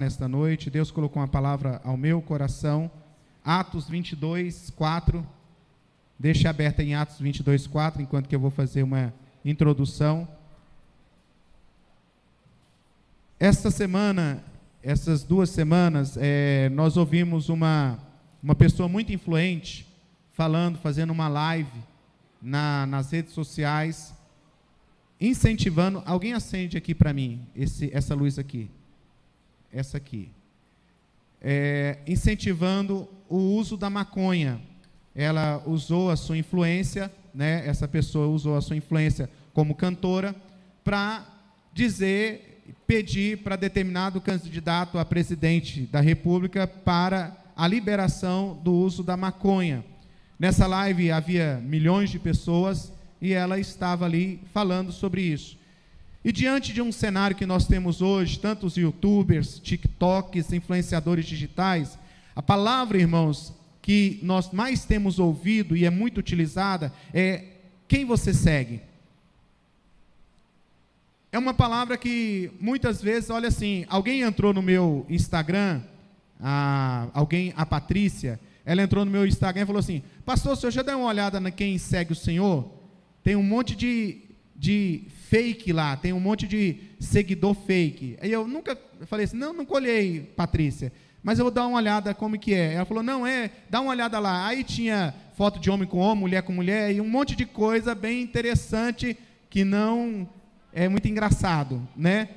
nesta noite. Deus colocou uma palavra ao meu coração. Atos 22, 4. Deixe aberta em Atos 22, 4, enquanto que eu vou fazer uma introdução. Esta semana, essas duas semanas, é, nós ouvimos uma, uma pessoa muito influente falando, fazendo uma live na, nas redes sociais, incentivando. Alguém acende aqui para mim esse, essa luz aqui essa aqui, é, incentivando o uso da maconha. Ela usou a sua influência, né, essa pessoa usou a sua influência como cantora para dizer, pedir para determinado candidato a presidente da República para a liberação do uso da maconha. Nessa live havia milhões de pessoas e ela estava ali falando sobre isso. E diante de um cenário que nós temos hoje, tantos youtubers, TikToks, influenciadores digitais, a palavra, irmãos, que nós mais temos ouvido e é muito utilizada é quem você segue. É uma palavra que muitas vezes, olha assim, alguém entrou no meu Instagram, a, alguém, a Patrícia, ela entrou no meu Instagram e falou assim: Pastor, o senhor já deu uma olhada na quem segue o Senhor? Tem um monte de, de fake lá, tem um monte de seguidor fake. Aí eu nunca falei assim, não, não colhei, Patrícia, mas eu vou dar uma olhada como que é. Ela falou, não, é, dá uma olhada lá. Aí tinha foto de homem com homem, mulher com mulher, e um monte de coisa bem interessante que não é muito engraçado, né?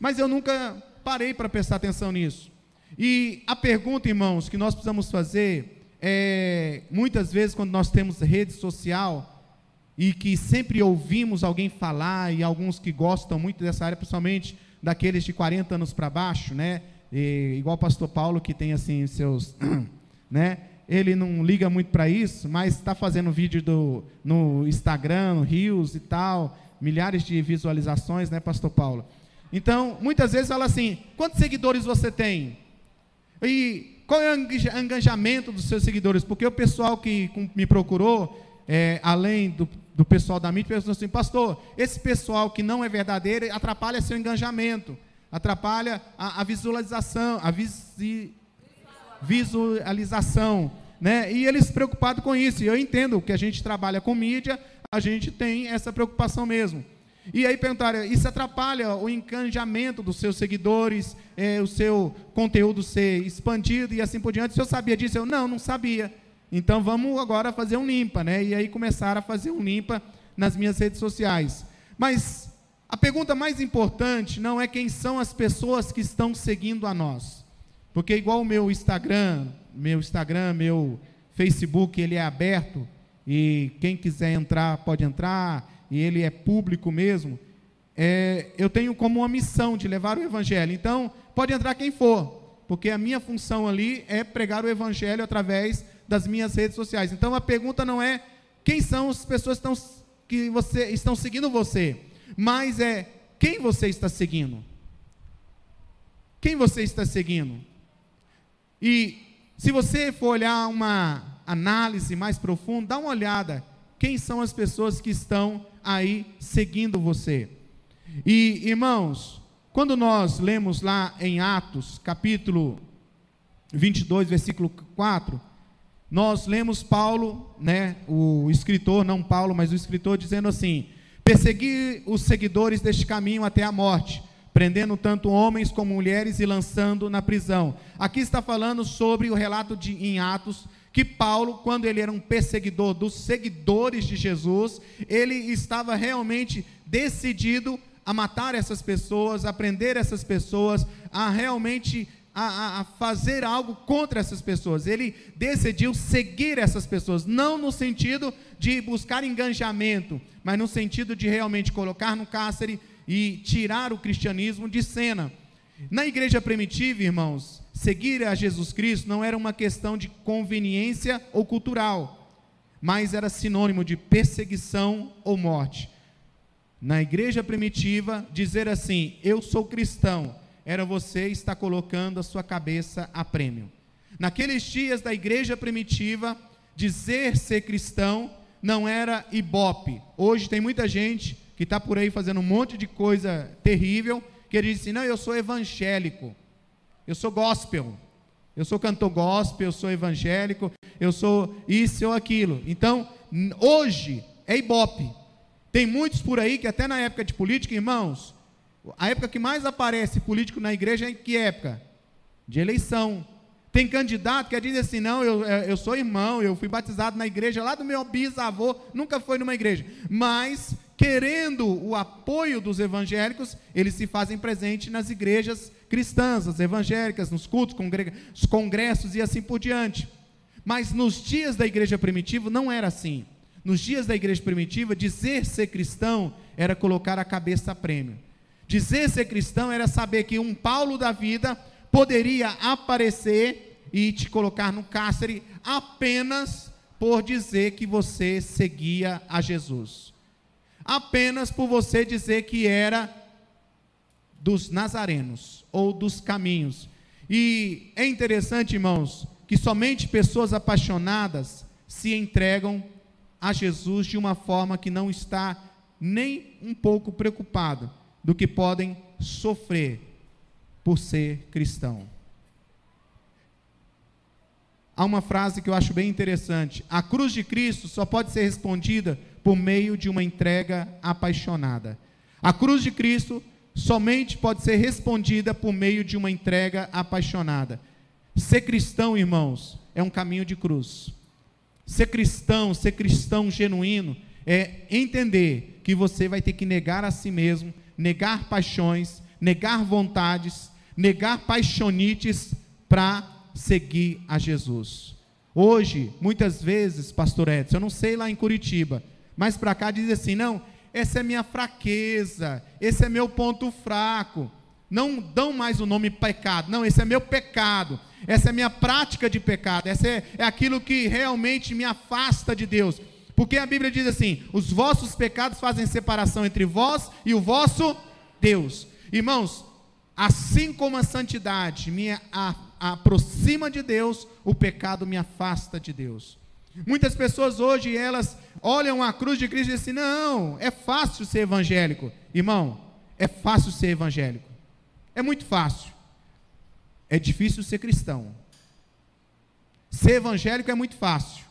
Mas eu nunca parei para prestar atenção nisso. E a pergunta, irmãos, que nós precisamos fazer é, muitas vezes quando nós temos rede social, e que sempre ouvimos alguém falar, e alguns que gostam muito dessa área, principalmente daqueles de 40 anos para baixo, né? E, igual o pastor Paulo, que tem assim seus. né? Ele não liga muito para isso, mas está fazendo vídeo do, no Instagram, no Rios e tal, milhares de visualizações, né, pastor Paulo? Então, muitas vezes fala assim: quantos seguidores você tem? E qual é o engajamento dos seus seguidores? Porque o pessoal que me procurou, é, além do, do pessoal da mídia, pensou assim, pastor, esse pessoal que não é verdadeiro atrapalha seu engajamento, atrapalha a, a visualização, a visi, visualização, né? E eles preocupados com isso. E eu entendo que a gente trabalha com mídia, a gente tem essa preocupação mesmo. E aí perguntaram, isso atrapalha o engajamento dos seus seguidores, é, o seu conteúdo ser expandido e assim por diante. Se eu sabia disso, eu não, não sabia. Então vamos agora fazer um limpa, né? E aí começaram a fazer um limpa nas minhas redes sociais. Mas a pergunta mais importante não é quem são as pessoas que estão seguindo a nós. Porque igual o meu Instagram, meu Instagram, meu Facebook, ele é aberto e quem quiser entrar pode entrar e ele é público mesmo. É, eu tenho como uma missão de levar o evangelho. Então, pode entrar quem for, porque a minha função ali é pregar o evangelho através das minhas redes sociais. Então a pergunta não é quem são as pessoas que estão, que você, estão seguindo você, mas é quem você está seguindo. Quem você está seguindo? E se você for olhar uma análise mais profunda, dá uma olhada. Quem são as pessoas que estão aí seguindo você? E, irmãos, quando nós lemos lá em Atos, capítulo 22, versículo 4, nós lemos Paulo, né, o escritor, não Paulo, mas o escritor dizendo assim: persegui os seguidores deste caminho até a morte, prendendo tanto homens como mulheres e lançando na prisão. Aqui está falando sobre o relato de, em Atos que Paulo, quando ele era um perseguidor dos seguidores de Jesus, ele estava realmente decidido a matar essas pessoas, a prender essas pessoas, a realmente a, a, fazer algo contra essas pessoas. Ele decidiu seguir essas pessoas, não no sentido de buscar engajamento, mas no sentido de realmente colocar no cárcere e tirar o cristianismo de cena. Na igreja primitiva, irmãos, seguir a Jesus Cristo não era uma questão de conveniência ou cultural, mas era sinônimo de perseguição ou morte. Na igreja primitiva, dizer assim: Eu sou cristão era você estar colocando a sua cabeça a prêmio. Naqueles dias da igreja primitiva, dizer ser cristão não era ibope. Hoje tem muita gente que está por aí fazendo um monte de coisa terrível, que diz assim: não, eu sou evangélico. eu sou gospel. Eu sou cantor gospel, eu sou evangélico, eu sou isso ou aquilo. Então, hoje é ibope. Tem muitos por aí que até na época de política, irmãos, a época que mais aparece político na igreja é em que época? De eleição. Tem candidato que diz assim: não, eu, eu sou irmão, eu fui batizado na igreja lá do meu bisavô, nunca foi numa igreja. Mas, querendo o apoio dos evangélicos, eles se fazem presente nas igrejas cristãs, as evangélicas, nos cultos, os congressos e assim por diante. Mas nos dias da igreja primitiva não era assim. Nos dias da igreja primitiva, dizer ser cristão era colocar a cabeça a prêmio. Dizer ser cristão era saber que um Paulo da vida poderia aparecer e te colocar no cárcere apenas por dizer que você seguia a Jesus. Apenas por você dizer que era dos nazarenos ou dos caminhos. E é interessante, irmãos, que somente pessoas apaixonadas se entregam a Jesus de uma forma que não está nem um pouco preocupado do que podem sofrer por ser cristão há uma frase que eu acho bem interessante: a cruz de Cristo só pode ser respondida por meio de uma entrega apaixonada. A cruz de Cristo somente pode ser respondida por meio de uma entrega apaixonada. Ser cristão, irmãos, é um caminho de cruz. Ser cristão, ser cristão genuíno, é entender que você vai ter que negar a si mesmo, negar paixões, negar vontades, negar paixonites para seguir a Jesus. Hoje, muitas vezes, pastor Edson, eu não sei lá em Curitiba, mas para cá diz assim: não, essa é minha fraqueza, esse é meu ponto fraco. Não dão mais o nome pecado, não, esse é meu pecado, essa é minha prática de pecado, essa é, é aquilo que realmente me afasta de Deus. Porque a Bíblia diz assim: os vossos pecados fazem separação entre vós e o vosso Deus. Irmãos, assim como a santidade me aproxima de Deus, o pecado me afasta de Deus. Muitas pessoas hoje, elas olham a cruz de Cristo e dizem assim, não, é fácil ser evangélico. Irmão, é fácil ser evangélico. É muito fácil. É difícil ser cristão. Ser evangélico é muito fácil.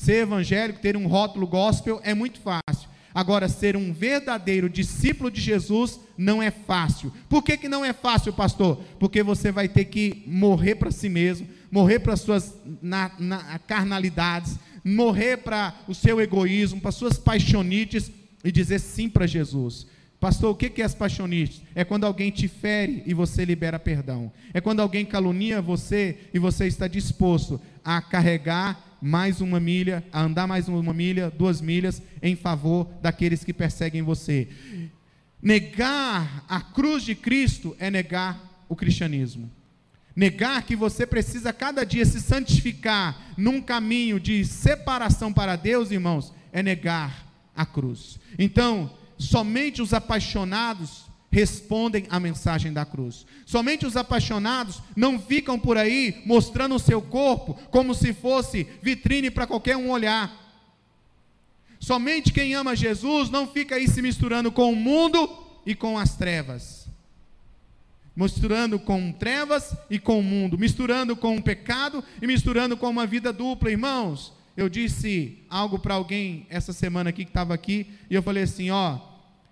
Ser evangélico, ter um rótulo gospel é muito fácil. Agora, ser um verdadeiro discípulo de Jesus não é fácil. Por que, que não é fácil, pastor? Porque você vai ter que morrer para si mesmo, morrer para suas na, na, carnalidades, morrer para o seu egoísmo, para suas paixonites e dizer sim para Jesus. Pastor, o que é as paixonites? É quando alguém te fere e você libera perdão. É quando alguém calunia você e você está disposto a carregar mais uma milha, a andar mais uma milha, duas milhas, em favor daqueles que perseguem você. Negar a cruz de Cristo é negar o cristianismo. Negar que você precisa cada dia se santificar num caminho de separação para Deus, irmãos, é negar a cruz. Então, somente os apaixonados respondem à mensagem da cruz. Somente os apaixonados não ficam por aí mostrando o seu corpo como se fosse vitrine para qualquer um olhar. Somente quem ama Jesus não fica aí se misturando com o mundo e com as trevas. Misturando com trevas e com o mundo, misturando com o pecado e misturando com uma vida dupla, irmãos. Eu disse algo para alguém essa semana aqui que estava aqui, e eu falei assim: ó,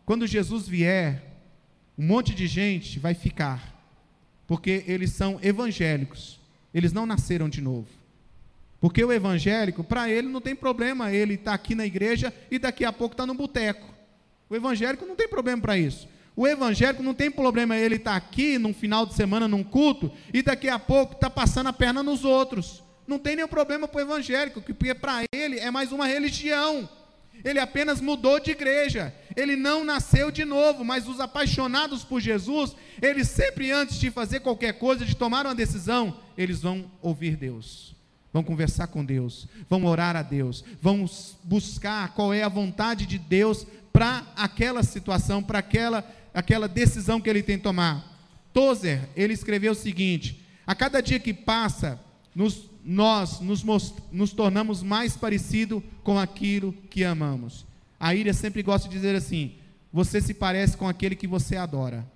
quando Jesus vier, um monte de gente vai ficar, porque eles são evangélicos, eles não nasceram de novo. Porque o evangélico, para ele não tem problema ele estar tá aqui na igreja e daqui a pouco está no boteco. O evangélico não tem problema para isso. O evangélico não tem problema ele estar tá aqui num final de semana num culto e daqui a pouco está passando a perna nos outros. Não tem nenhum problema para o evangélico, porque para ele é mais uma religião. Ele apenas mudou de igreja. Ele não nasceu de novo, mas os apaixonados por Jesus, eles sempre antes de fazer qualquer coisa, de tomar uma decisão, eles vão ouvir Deus. Vão conversar com Deus, vão orar a Deus, vão buscar qual é a vontade de Deus para aquela situação, para aquela, aquela decisão que ele tem que tomar. Tozer, ele escreveu o seguinte: a cada dia que passa, nos nós nos, nos tornamos mais parecido com aquilo que amamos. A Íria sempre gosta de dizer assim: você se parece com aquele que você adora.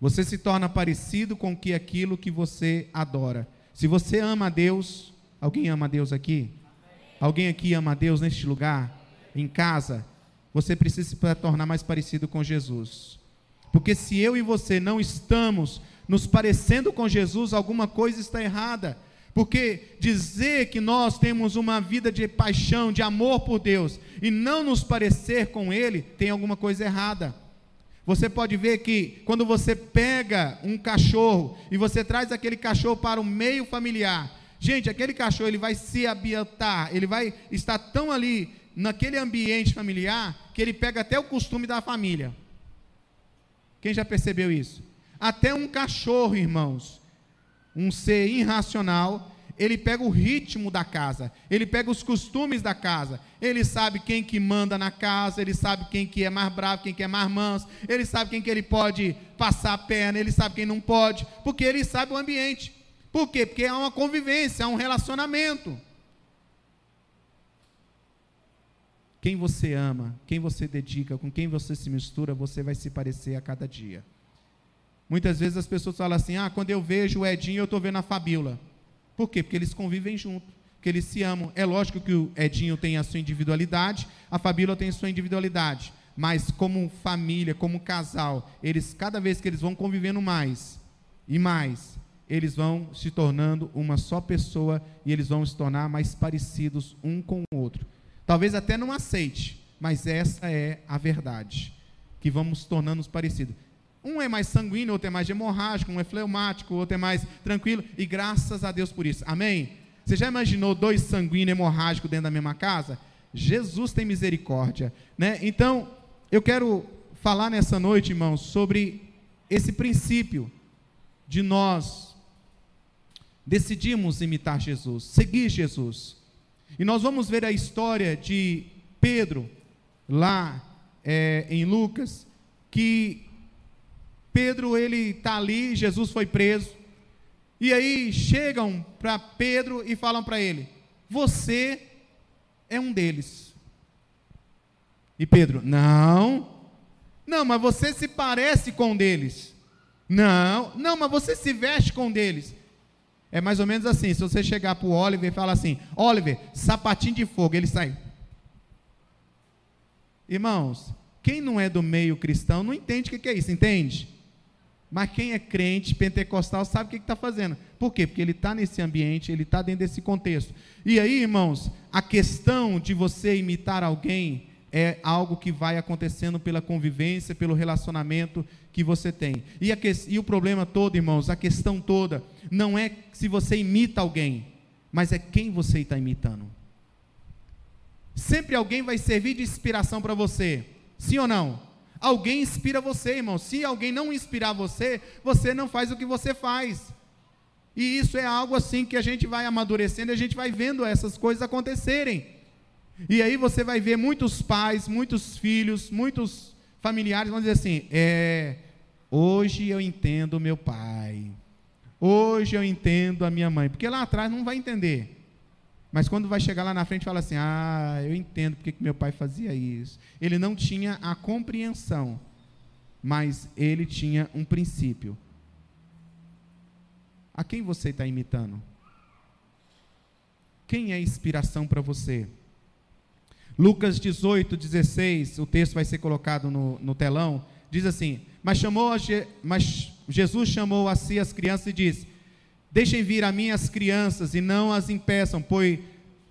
Você se torna parecido com que aquilo que você adora. Se você ama a Deus, alguém ama a Deus aqui? Alguém aqui ama a Deus neste lugar? Em casa? Você precisa se tornar mais parecido com Jesus. Porque se eu e você não estamos nos parecendo com Jesus, alguma coisa está errada. Porque dizer que nós temos uma vida de paixão, de amor por Deus, e não nos parecer com Ele, tem alguma coisa errada. Você pode ver que quando você pega um cachorro e você traz aquele cachorro para o meio familiar, gente, aquele cachorro ele vai se ambientar, ele vai estar tão ali naquele ambiente familiar que ele pega até o costume da família. Quem já percebeu isso? Até um cachorro, irmãos, um ser irracional, ele pega o ritmo da casa, ele pega os costumes da casa, ele sabe quem que manda na casa, ele sabe quem que é mais bravo, quem que é mais manso, ele sabe quem que ele pode passar a perna, ele sabe quem não pode, porque ele sabe o ambiente. Por quê? Porque há uma convivência, há um relacionamento. Quem você ama, quem você dedica, com quem você se mistura, você vai se parecer a cada dia. Muitas vezes as pessoas falam assim: ah, quando eu vejo o Edinho, eu estou vendo a Fabíola. Por quê? Porque eles convivem junto, porque eles se amam. É lógico que o Edinho tem a sua individualidade, a Fabíola tem a sua individualidade. Mas como família, como casal, eles cada vez que eles vão convivendo mais e mais, eles vão se tornando uma só pessoa e eles vão se tornar mais parecidos um com o outro. Talvez até não aceite, mas essa é a verdade, que vamos tornando nos parecidos. Um é mais sanguíneo, outro é mais hemorrágico, um é fleumático, outro é mais tranquilo, e graças a Deus por isso. Amém? Você já imaginou dois sanguíneos hemorrágicos dentro da mesma casa? Jesus tem misericórdia, né? Então, eu quero falar nessa noite, irmãos, sobre esse princípio de nós decidimos imitar Jesus, seguir Jesus. E nós vamos ver a história de Pedro, lá é, em Lucas, que Pedro ele está ali, Jesus foi preso. E aí chegam para Pedro e falam para ele: Você é um deles. E Pedro: Não, não, mas você se parece com um deles. Não, não, mas você se veste com um deles. É mais ou menos assim: se você chegar para o Oliver e falar assim: Oliver, sapatinho de fogo, ele sai. Irmãos, quem não é do meio cristão não entende o que é isso, entende? Mas quem é crente pentecostal sabe o que está fazendo. Por quê? Porque ele está nesse ambiente, ele está dentro desse contexto. E aí, irmãos, a questão de você imitar alguém é algo que vai acontecendo pela convivência, pelo relacionamento que você tem. E, que, e o problema todo, irmãos, a questão toda, não é se você imita alguém, mas é quem você está imitando. Sempre alguém vai servir de inspiração para você, sim ou não? Alguém inspira você, irmão. Se alguém não inspirar você, você não faz o que você faz. E isso é algo assim que a gente vai amadurecendo, a gente vai vendo essas coisas acontecerem. E aí você vai ver muitos pais, muitos filhos, muitos familiares vão dizer assim: é, hoje eu entendo meu pai. Hoje eu entendo a minha mãe, porque lá atrás não vai entender. Mas quando vai chegar lá na frente, fala assim: Ah, eu entendo porque que meu pai fazia isso. Ele não tinha a compreensão, mas ele tinha um princípio. A quem você está imitando? Quem é inspiração para você? Lucas 18, 16, o texto vai ser colocado no, no telão, diz assim: mas, chamou Je, mas Jesus chamou a si as crianças e disse: Deixem vir a mim as crianças e não as impeçam, pois,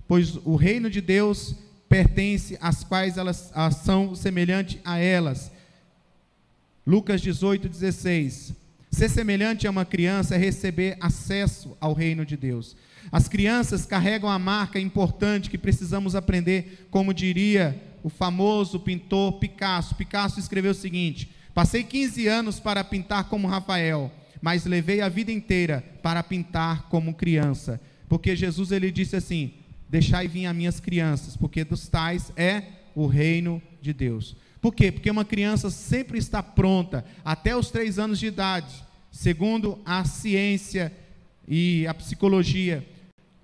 pois o reino de Deus pertence às quais elas são semelhantes a elas. Lucas 18, 16. Ser semelhante a uma criança é receber acesso ao reino de Deus. As crianças carregam a marca importante que precisamos aprender, como diria o famoso pintor Picasso. Picasso escreveu o seguinte: Passei 15 anos para pintar como Rafael mas levei a vida inteira para pintar como criança. Porque Jesus ele disse assim: Deixai vir as minhas crianças, porque dos tais é o reino de Deus. Por quê? Porque uma criança sempre está pronta, até os três anos de idade, segundo a ciência e a psicologia.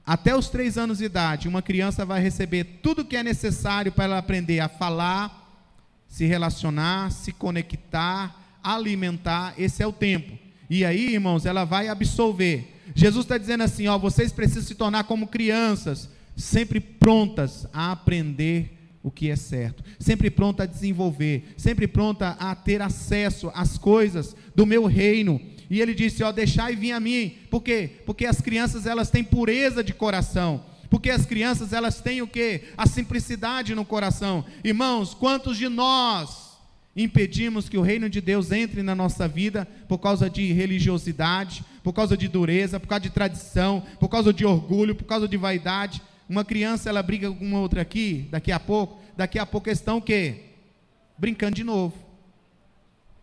Até os três anos de idade, uma criança vai receber tudo que é necessário para ela aprender a falar, se relacionar, se conectar, alimentar, esse é o tempo. E aí, irmãos, ela vai absolver. Jesus está dizendo assim: ó, vocês precisam se tornar como crianças, sempre prontas a aprender o que é certo, sempre pronta a desenvolver, sempre pronta a ter acesso às coisas do meu reino. E ele disse: ó, deixai vir a mim. Por quê? Porque as crianças elas têm pureza de coração. Porque as crianças elas têm o que? A simplicidade no coração. Irmãos, quantos de nós impedimos que o reino de Deus entre na nossa vida por causa de religiosidade, por causa de dureza, por causa de tradição, por causa de orgulho, por causa de vaidade? Uma criança ela briga com uma outra aqui, daqui a pouco, daqui a pouco estão o quê? Brincando de novo.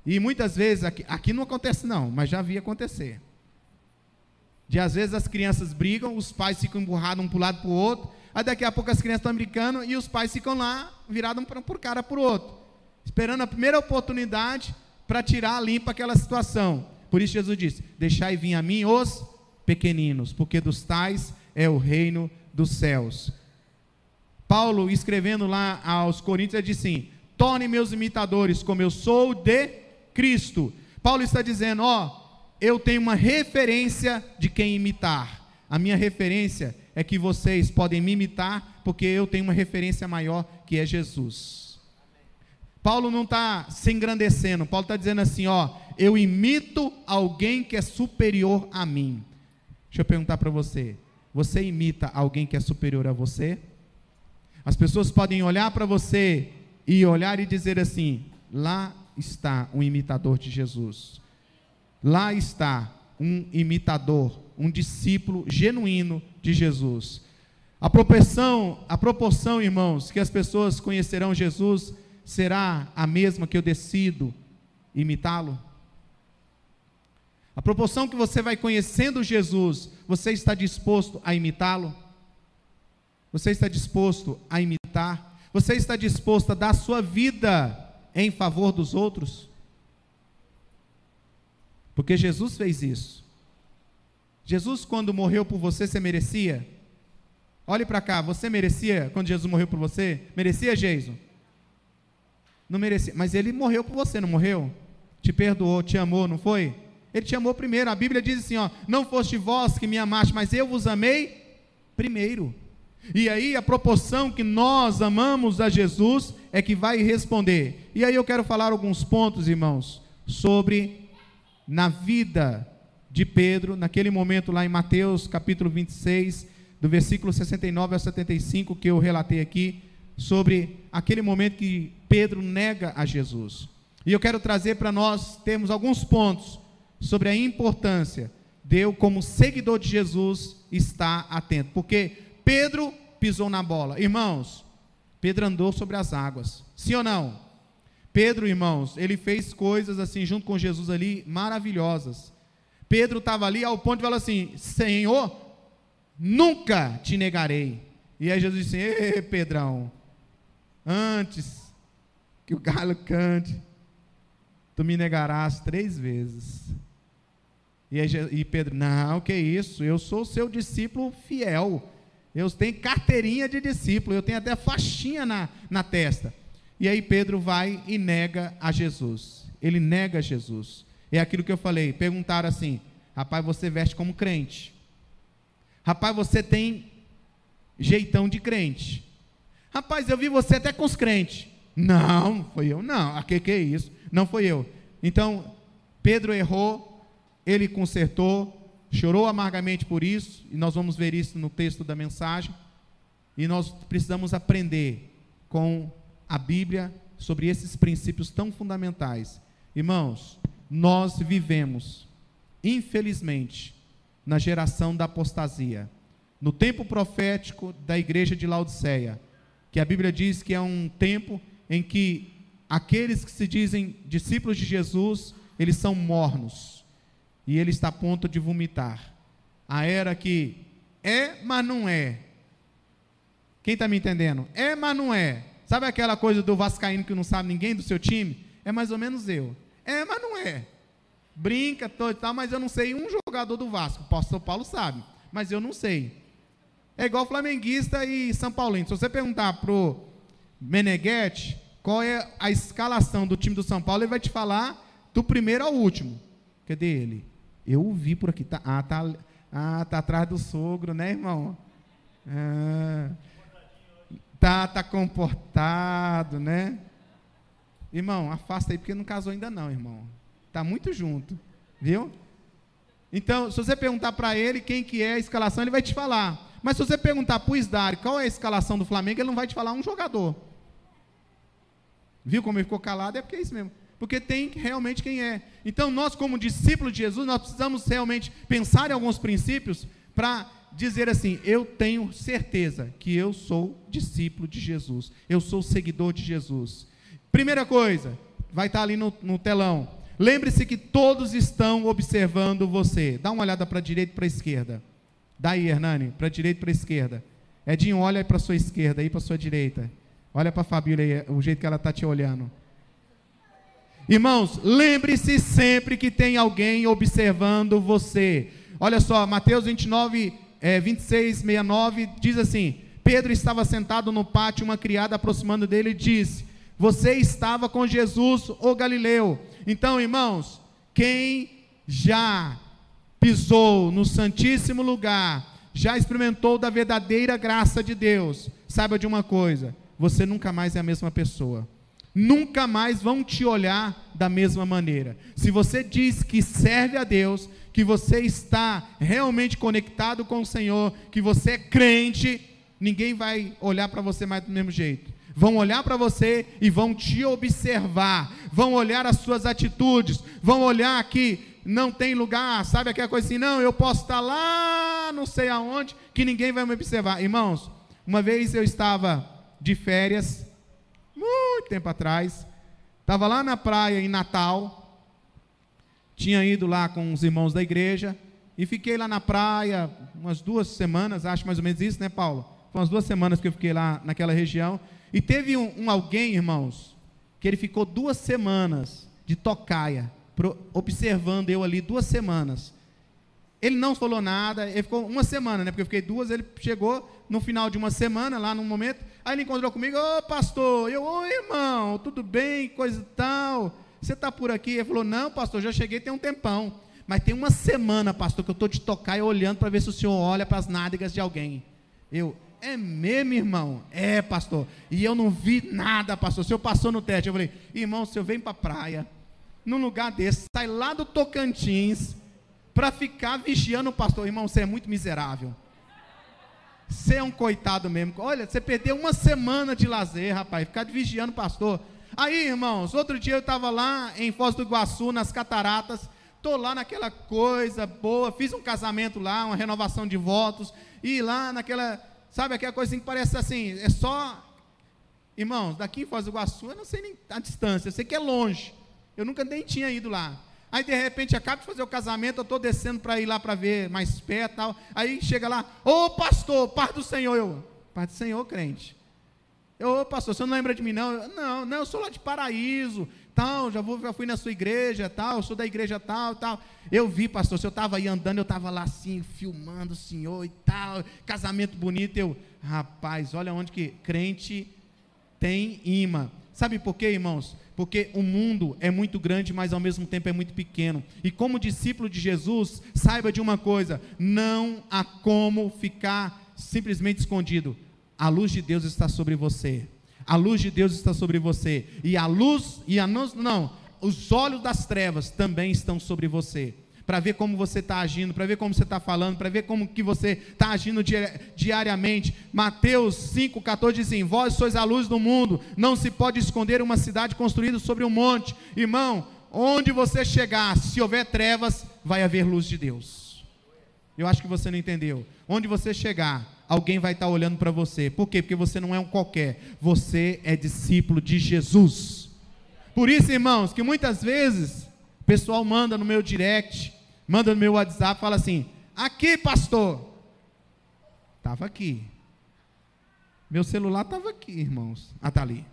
E muitas vezes, aqui, aqui não acontece não, mas já vi acontecer. De às vezes as crianças brigam, os pais ficam emburrados um para o lado para o outro, aí daqui a pouco as crianças estão brincando e os pais ficam lá, virados um por cara para o outro, esperando a primeira oportunidade para tirar limpa aquela situação. Por isso Jesus disse: Deixai vir a mim os pequeninos, porque dos tais é o reino dos céus. Paulo, escrevendo lá aos Coríntios, diz assim: torne meus imitadores, como eu sou de Cristo. Paulo está dizendo: ó, eu tenho uma referência de quem imitar. A minha referência é que vocês podem me imitar, porque eu tenho uma referência maior que é Jesus. Paulo não está se engrandecendo, Paulo está dizendo assim: ó, eu imito alguém que é superior a mim. Deixa eu perguntar para você: você imita alguém que é superior a você? As pessoas podem olhar para você e olhar e dizer assim: lá está um imitador de Jesus. Lá está um imitador, um discípulo genuíno de Jesus. A proporção, a proporção, irmãos, que as pessoas conhecerão Jesus será a mesma que eu decido imitá-lo? A proporção que você vai conhecendo Jesus, você está disposto a imitá-lo? Você está disposto a imitar? Você está disposto a dar sua vida em favor dos outros? Porque Jesus fez isso. Jesus, quando morreu por você, você merecia? Olhe para cá, você merecia quando Jesus morreu por você? Merecia, Jesus? Não merecia, mas ele morreu por você, não morreu? Te perdoou, te amou, não foi? Ele te amou primeiro. A Bíblia diz assim: ó, não foste vós que me amaste, mas eu vos amei primeiro. E aí a proporção que nós amamos a Jesus é que vai responder. E aí eu quero falar alguns pontos, irmãos, sobre na vida de Pedro, naquele momento lá em Mateus capítulo 26, do versículo 69 ao 75 que eu relatei aqui, sobre aquele momento que Pedro nega a Jesus. E eu quero trazer para nós termos alguns pontos sobre a importância de eu, como seguidor de Jesus, estar atento. Porque Pedro pisou na bola. Irmãos, Pedro andou sobre as águas. Sim ou não? Pedro, irmãos, ele fez coisas assim junto com Jesus ali maravilhosas. Pedro estava ali ao ponto de falar assim: Senhor, nunca te negarei. E aí Jesus disse: Ei, Pedrão, antes que o galo cante, tu me negarás três vezes. E, aí, e Pedro, não, que isso, eu sou seu discípulo fiel. Eu tenho carteirinha de discípulo, eu tenho até faixinha na, na testa. E aí Pedro vai e nega a Jesus. Ele nega Jesus. É aquilo que eu falei. Perguntaram assim: rapaz, você veste como crente. Rapaz, você tem jeitão de crente. Rapaz, eu vi você até com os crentes. Não, foi eu, não. A que que é isso? Não foi eu. Então, Pedro errou, ele consertou, chorou amargamente por isso, e nós vamos ver isso no texto da mensagem. E nós precisamos aprender com a Bíblia sobre esses princípios tão fundamentais. Irmãos, nós vivemos, infelizmente, na geração da apostasia. No tempo profético da igreja de Laodiceia, que a Bíblia diz que é um tempo em que aqueles que se dizem discípulos de Jesus, eles são mornos e ele está a ponto de vomitar. A era que é, mas não é. Quem está me entendendo? É, mas não é. Sabe aquela coisa do Vascaíno que não sabe ninguém do seu time? É mais ou menos eu. É, mas não é. Brinca, todo, tal, mas eu não sei um jogador do Vasco. O pastor Paulo sabe, mas eu não sei. É igual flamenguista e São Paulino. Se você perguntar pro Meneghetti qual é a escalação do time do São Paulo, ele vai te falar do primeiro ao último. Cadê ele? Eu vi por aqui. Tá, ah, tá, ah, tá atrás do sogro, né, irmão? Ah, tá, tá comportado, né? Irmão, afasta aí porque não casou ainda não, irmão. Tá muito junto, viu? Então, se você perguntar para ele quem que é a escalação, ele vai te falar. Mas se você perguntar para o Isdari qual é a escalação do Flamengo, ele não vai te falar um jogador. Viu como ele ficou calado? É porque é isso mesmo. Porque tem realmente quem é. Então, nós, como discípulos de Jesus, nós precisamos realmente pensar em alguns princípios para dizer assim: eu tenho certeza que eu sou discípulo de Jesus, eu sou seguidor de Jesus. Primeira coisa, vai estar ali no, no telão. Lembre-se que todos estão observando você. Dá uma olhada para a direita e para a esquerda. Daí, Hernani, para a direita e para a esquerda. Edinho, olha para a sua esquerda, aí para a sua direita. Olha para a Fabíola aí, o jeito que ela está te olhando. Irmãos, lembre-se sempre que tem alguém observando você. Olha só, Mateus 29, é, 26, 69 diz assim: Pedro estava sentado no pátio, uma criada aproximando dele disse: Você estava com Jesus, o Galileu. Então, irmãos, quem já pisou no Santíssimo Lugar, já experimentou da verdadeira graça de Deus, saiba de uma coisa: você nunca mais é a mesma pessoa. Nunca mais vão te olhar da mesma maneira. Se você diz que serve a Deus, que você está realmente conectado com o Senhor, que você é crente, ninguém vai olhar para você mais do mesmo jeito. Vão olhar para você e vão te observar, vão olhar as suas atitudes, vão olhar que não tem lugar, sabe aquela coisa assim, não, eu posso estar lá, não sei aonde, que ninguém vai me observar. Irmãos, uma vez eu estava de férias, muito tempo atrás, estava lá na praia em Natal, tinha ido lá com os irmãos da igreja, e fiquei lá na praia umas duas semanas, acho mais ou menos isso, né, Paulo? Foi umas duas semanas que eu fiquei lá naquela região. E teve um, um alguém, irmãos, que ele ficou duas semanas de tocaia observando eu ali duas semanas. Ele não falou nada, ele ficou uma semana, né? Porque eu fiquei duas, ele chegou no final de uma semana, lá num momento, aí ele encontrou comigo, ô pastor, eu, ô irmão, tudo bem, coisa e tal, você está por aqui? Ele falou, não, pastor, já cheguei tem um tempão, mas tem uma semana, pastor, que eu estou te tocar e olhando para ver se o senhor olha para as nádegas de alguém. Eu, é mesmo, irmão? É, pastor, e eu não vi nada, pastor, o senhor passou no teste, eu falei, irmão, o senhor vem para a praia, num lugar desse, sai lá do Tocantins para ficar vigiando o pastor. Irmão, você é muito miserável. Você é um coitado mesmo. Olha, você perdeu uma semana de lazer, rapaz, ficar vigiando o pastor. Aí, irmãos, outro dia eu estava lá em Foz do Iguaçu, nas cataratas, estou lá naquela coisa boa, fiz um casamento lá, uma renovação de votos, e lá naquela, sabe aquela coisa que parece assim, é só, irmãos, daqui em Foz do Iguaçu, eu não sei nem a distância, eu sei que é longe, eu nunca nem tinha ido lá. Aí de repente acaba de fazer o casamento, eu estou descendo para ir lá para ver mais perto tal. Aí chega lá, ô pastor, parte do Senhor. Eu, parte do Senhor, crente. Ô pastor, você não lembra de mim, não? Eu, não, não, eu sou lá de paraíso, tal, já, vou, já fui na sua igreja, tal, sou da igreja tal, tal. Eu vi, pastor, se eu estava aí andando, eu estava lá assim, filmando o senhor e tal, casamento bonito. Eu, rapaz, olha onde que crente tem imã. Sabe por quê, irmãos? Porque o mundo é muito grande, mas ao mesmo tempo é muito pequeno. E como discípulo de Jesus, saiba de uma coisa: não há como ficar simplesmente escondido. A luz de Deus está sobre você. A luz de Deus está sobre você. E a luz, e a não, não os olhos das trevas também estão sobre você para ver como você está agindo, para ver como você está falando, para ver como que você está agindo diariamente. Mateus 5,14 diz assim: Vós sois a luz do mundo, não se pode esconder uma cidade construída sobre um monte. Irmão, onde você chegar, se houver trevas, vai haver luz de Deus. Eu acho que você não entendeu. Onde você chegar, alguém vai estar tá olhando para você. Por quê? Porque você não é um qualquer, você é discípulo de Jesus. Por isso, irmãos, que muitas vezes o pessoal manda no meu direct, manda no meu WhatsApp, fala assim: aqui, pastor. Estava aqui. Meu celular estava aqui, irmãos. Ah, está ali.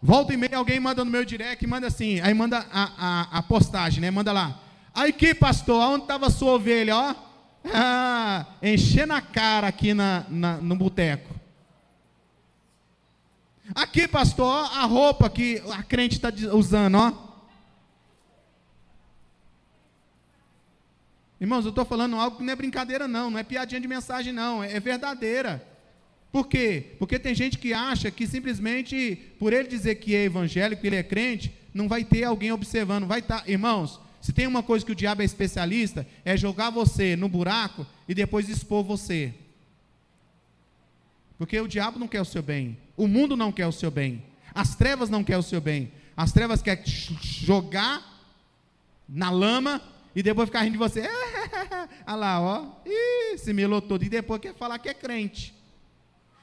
Volta e meia, alguém manda no meu direct, manda assim, aí manda a, a, a postagem, né? Manda lá. Aí que, pastor, onde estava sua ovelha, ó? Ah, enchendo cara aqui na, na no boteco. Aqui, pastor, a roupa que a crente está usando, ó. Irmãos, eu estou falando algo que não é brincadeira, não, não é piadinha de mensagem, não, é, é verdadeira. Por quê? Porque tem gente que acha que simplesmente por ele dizer que é evangélico, ele é crente, não vai ter alguém observando. Vai estar, tá, irmãos, se tem uma coisa que o diabo é especialista, é jogar você no buraco e depois expor você. Porque o diabo não quer o seu bem, o mundo não quer o seu bem, as trevas não querem o seu bem. As trevas querem jogar na lama e depois ficar rindo de você. Olha lá, ó. Ih, se melou todo. E depois quer falar que é crente.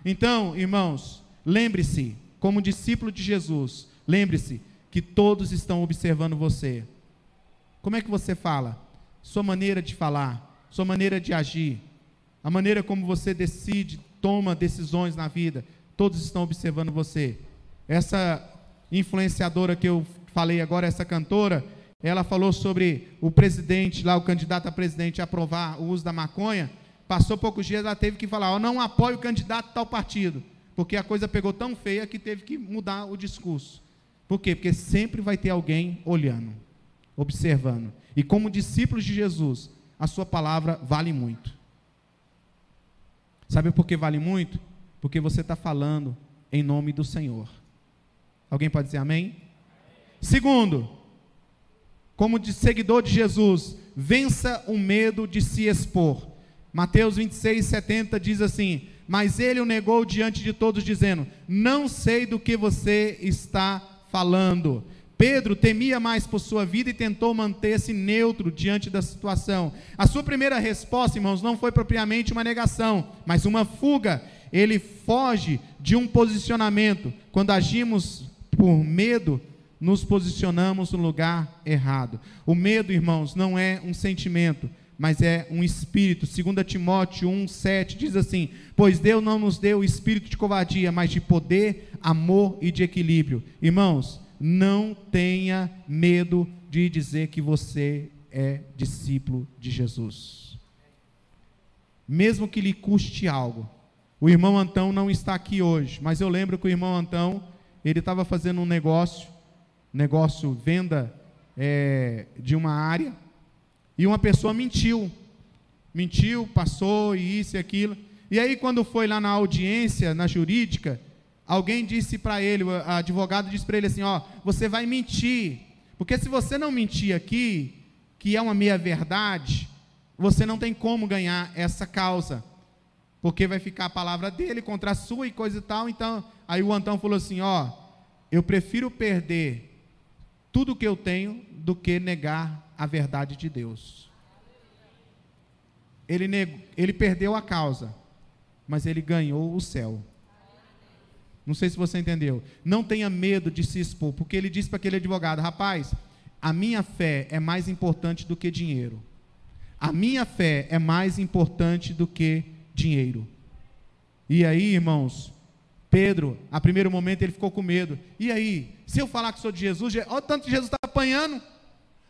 Então, irmãos, lembre-se, como discípulo de Jesus, lembre-se que todos estão observando você. Como é que você fala? Sua maneira de falar, sua maneira de agir, a maneira como você decide, toma decisões na vida, todos estão observando você. Essa influenciadora que eu falei agora, essa cantora, ela falou sobre o presidente, lá o candidato a presidente aprovar o uso da maconha. Passou poucos dias, ela teve que falar: "Eu não apoio o candidato tal partido", porque a coisa pegou tão feia que teve que mudar o discurso. Por quê? Porque sempre vai ter alguém olhando, observando. E como discípulos de Jesus, a sua palavra vale muito. Sabe por que vale muito? Porque você está falando em nome do Senhor. Alguém pode dizer amém? Segundo, como de seguidor de Jesus, vença o medo de se expor. Mateus 26, 70 diz assim: Mas ele o negou diante de todos, dizendo: Não sei do que você está falando. Pedro temia mais por sua vida e tentou manter-se neutro diante da situação. A sua primeira resposta, irmãos, não foi propriamente uma negação, mas uma fuga. Ele foge de um posicionamento. Quando agimos por medo, nos posicionamos no lugar errado. O medo, irmãos, não é um sentimento, mas é um espírito. 2 Timóteo 1,7 diz assim: Pois Deus não nos deu o espírito de covardia, mas de poder, amor e de equilíbrio. Irmãos, não tenha medo de dizer que você é discípulo de Jesus. Mesmo que lhe custe algo. O irmão Antão não está aqui hoje, mas eu lembro que o irmão Antão, ele estava fazendo um negócio negócio, venda é, de uma área, e uma pessoa mentiu. Mentiu, passou, e isso e aquilo. E aí, quando foi lá na audiência, na jurídica, alguém disse para ele, o advogado disse para ele assim: Ó, você vai mentir, porque se você não mentir aqui, que é uma meia-verdade, você não tem como ganhar essa causa, porque vai ficar a palavra dele contra a sua e coisa e tal. Então, aí o Antão falou assim: Ó, eu prefiro perder tudo que eu tenho do que negar a verdade de Deus. Ele, ele perdeu a causa, mas ele ganhou o céu. Não sei se você entendeu. Não tenha medo de se expor, porque ele disse para aquele advogado: rapaz, a minha fé é mais importante do que dinheiro. A minha fé é mais importante do que dinheiro. E aí, irmãos, Pedro, a primeiro momento ele ficou com medo. E aí, se eu falar que sou de Jesus, olha o tanto que Jesus está apanhando,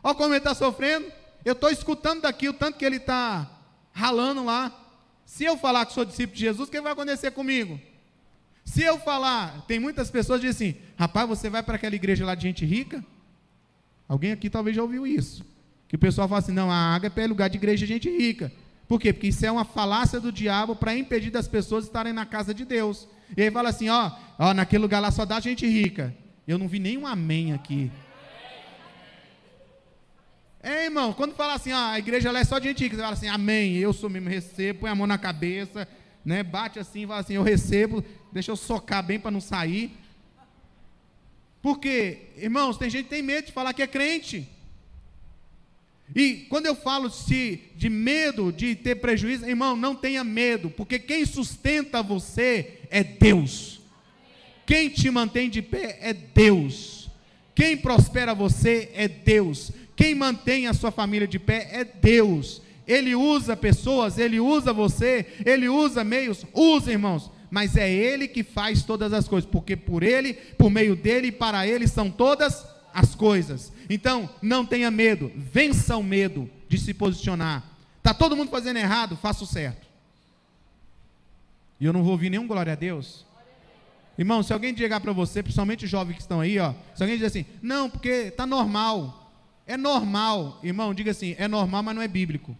olha como ele está sofrendo. Eu estou escutando daqui o tanto que ele está ralando lá. Se eu falar que sou discípulo de Jesus, o que vai acontecer comigo? Se eu falar, tem muitas pessoas que dizem assim: rapaz, você vai para aquela igreja lá de gente rica? Alguém aqui talvez já ouviu isso. Que o pessoal fala assim: não, a água é lugar de igreja de gente rica. Por quê? Porque isso é uma falácia do diabo para impedir das pessoas estarem na casa de Deus. E aí fala assim, ó, ó, naquele lugar lá só dá gente rica. Eu não vi nenhum amém aqui. É, irmão, quando fala assim, ó, a igreja lá é só de gente rica, você fala assim, amém, eu sou mesmo, recebo, põe a mão na cabeça, né, bate assim, fala assim, eu recebo, deixa eu socar bem para não sair. Porque, irmãos, tem gente que tem medo de falar que é crente. E quando eu falo se, de medo de ter prejuízo, irmão, não tenha medo, porque quem sustenta você é Deus. Quem te mantém de pé é Deus. Quem prospera você é Deus. Quem mantém a sua família de pé é Deus. Ele usa pessoas, ele usa você, ele usa meios, usa, irmãos. Mas é ele que faz todas as coisas, porque por ele, por meio dele e para ele são todas as coisas. Então, não tenha medo, vença o medo de se posicionar. Está todo mundo fazendo errado, faça o certo. E eu não vou ouvir nenhum glória a Deus. Irmão, se alguém chegar para você, principalmente os jovens que estão aí, ó, se alguém dizer assim, não, porque está normal, é normal, irmão, diga assim, é normal, mas não é bíblico.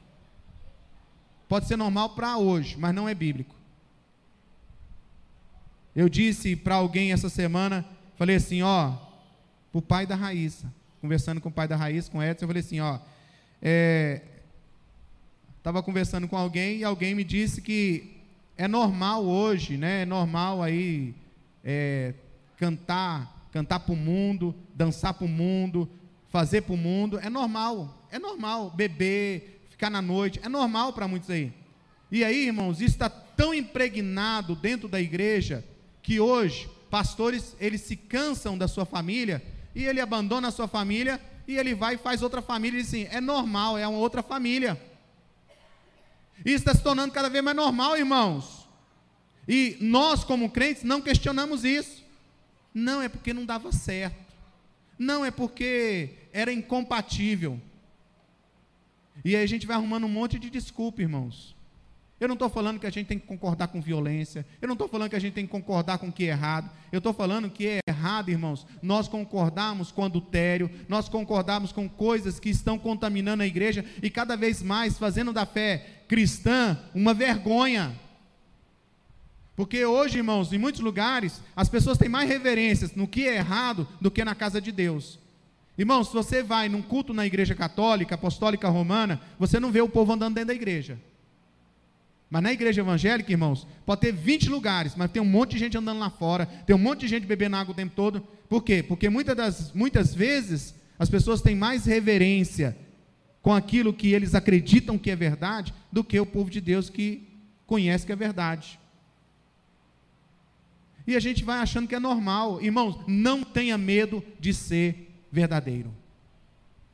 Pode ser normal para hoje, mas não é bíblico. Eu disse para alguém essa semana, falei assim, ó, o pai da Raíssa, conversando com o pai da Raíssa, com o Edson, eu falei assim, ó, estava é, conversando com alguém e alguém me disse que é normal hoje, né? É normal aí é, cantar, cantar para o mundo, dançar para o mundo, fazer para o mundo, é normal, é normal, beber, ficar na noite, é normal para muitos aí. E aí, irmãos, isso está tão impregnado dentro da igreja que hoje pastores eles se cansam da sua família e ele abandona a sua família e ele vai e faz outra família e assim, é normal, é uma outra família. Isso está se tornando cada vez mais normal, irmãos. E nós, como crentes, não questionamos isso. Não é porque não dava certo. Não é porque era incompatível. E aí a gente vai arrumando um monte de desculpa, irmãos. Eu não estou falando que a gente tem que concordar com violência. Eu não estou falando que a gente tem que concordar com o que é errado. Eu estou falando que é errado, irmãos. Nós concordamos com adultério, nós concordamos com coisas que estão contaminando a igreja e cada vez mais fazendo da fé cristã uma vergonha. Porque hoje, irmãos, em muitos lugares, as pessoas têm mais reverências no que é errado do que na casa de Deus. Irmãos, se você vai num culto na igreja católica, apostólica romana, você não vê o povo andando dentro da igreja. Mas na igreja evangélica, irmãos, pode ter 20 lugares, mas tem um monte de gente andando lá fora, tem um monte de gente bebendo água o tempo todo. Por quê? Porque muitas, das, muitas vezes as pessoas têm mais reverência com aquilo que eles acreditam que é verdade do que o povo de Deus que conhece que é verdade. E a gente vai achando que é normal. Irmãos, não tenha medo de ser verdadeiro.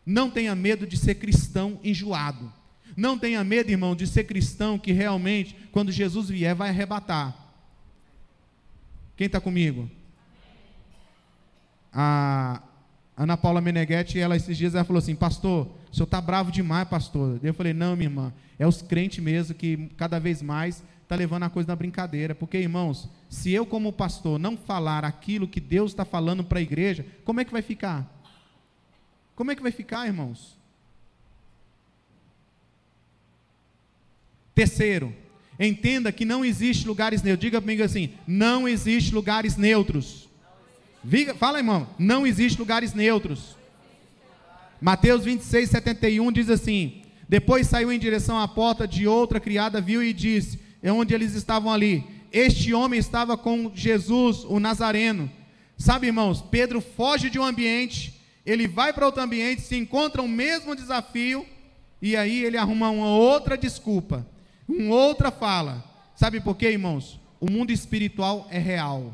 Não tenha medo de ser cristão enjoado. Não tenha medo, irmão, de ser cristão que realmente, quando Jesus vier, vai arrebatar. Quem está comigo? A Ana Paula Meneghetti, ela esses dias, ela falou assim: Pastor, o senhor está bravo demais, pastor. Eu falei: Não, minha irmã, é os crentes mesmo que cada vez mais está levando a coisa na brincadeira. Porque, irmãos, se eu, como pastor, não falar aquilo que Deus está falando para a igreja, como é que vai ficar? Como é que vai ficar, irmãos? Terceiro, entenda que não existe lugares neutros. Diga comigo assim: não existe lugares neutros. Fala, irmão, não existe lugares neutros. Mateus 26, 71 diz assim: Depois saiu em direção à porta de outra criada, viu e disse: é onde eles estavam ali. Este homem estava com Jesus, o Nazareno. Sabe, irmãos, Pedro foge de um ambiente, ele vai para outro ambiente, se encontra o mesmo desafio, e aí ele arruma uma outra desculpa, uma outra fala. Sabe por quê, irmãos? O mundo espiritual é real.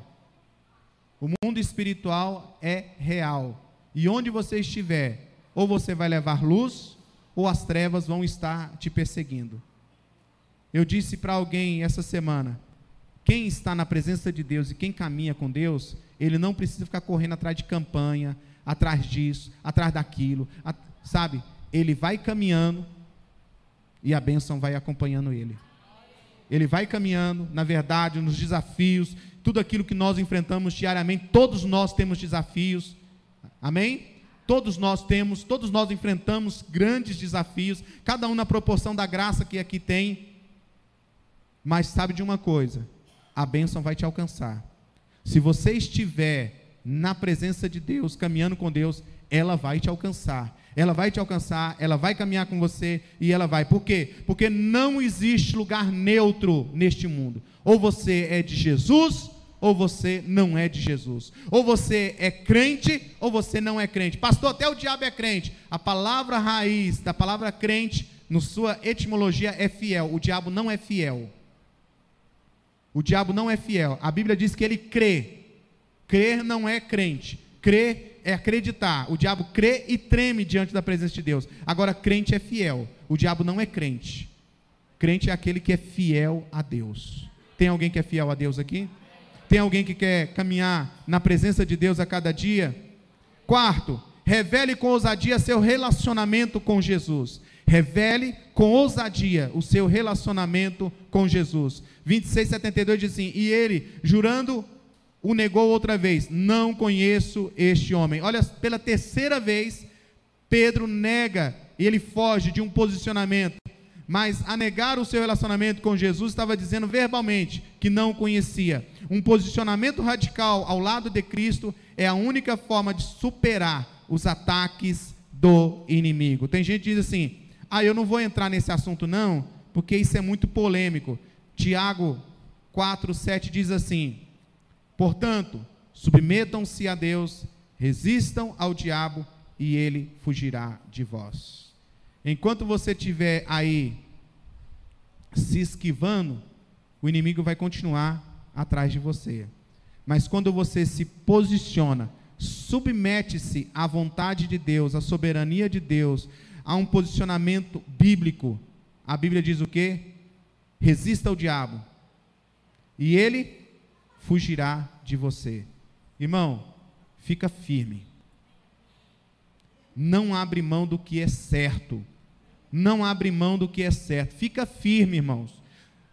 O mundo espiritual é real. E onde você estiver, ou você vai levar luz, ou as trevas vão estar te perseguindo. Eu disse para alguém essa semana: quem está na presença de Deus e quem caminha com Deus, ele não precisa ficar correndo atrás de campanha, atrás disso, atrás daquilo, sabe? Ele vai caminhando e a bênção vai acompanhando ele. Ele vai caminhando, na verdade, nos desafios, tudo aquilo que nós enfrentamos diariamente, todos nós temos desafios, amém? Todos nós temos, todos nós enfrentamos grandes desafios, cada um na proporção da graça que aqui tem, mas sabe de uma coisa: a bênção vai te alcançar. Se você estiver na presença de Deus, caminhando com Deus, ela vai te alcançar. Ela vai te alcançar, ela vai caminhar com você e ela vai. Por quê? Porque não existe lugar neutro neste mundo. Ou você é de Jesus, ou você não é de Jesus. Ou você é crente, ou você não é crente. Pastor, até o diabo é crente. A palavra raiz da palavra crente, no sua etimologia, é fiel. O diabo não é fiel. O diabo não é fiel. A Bíblia diz que ele crê. Crer não é crente. Crer é acreditar. O diabo crê e treme diante da presença de Deus. Agora, crente é fiel. O diabo não é crente. Crente é aquele que é fiel a Deus. Tem alguém que é fiel a Deus aqui? Tem alguém que quer caminhar na presença de Deus a cada dia? Quarto, revele com ousadia seu relacionamento com Jesus. Revele com ousadia o seu relacionamento com Jesus. 26, 72 diz assim: E ele, jurando o negou outra vez: Não conheço este homem. Olha, pela terceira vez, Pedro nega e ele foge de um posicionamento. Mas a negar o seu relacionamento com Jesus, estava dizendo verbalmente que não conhecia. Um posicionamento radical ao lado de Cristo é a única forma de superar os ataques do inimigo. Tem gente que diz assim: ah, eu não vou entrar nesse assunto, não, porque isso é muito polêmico. Tiago 4, 7 diz assim: Portanto, submetam-se a Deus, resistam ao diabo e ele fugirá de vós. Enquanto você estiver aí se esquivando, o inimigo vai continuar atrás de você. Mas quando você se posiciona, submete-se à vontade de Deus, à soberania de Deus, a um posicionamento bíblico, a Bíblia diz o quê? Resista ao diabo, e ele fugirá de você. Irmão, fica firme. Não abre mão do que é certo não abre mão do que é certo. Fica firme, irmãos.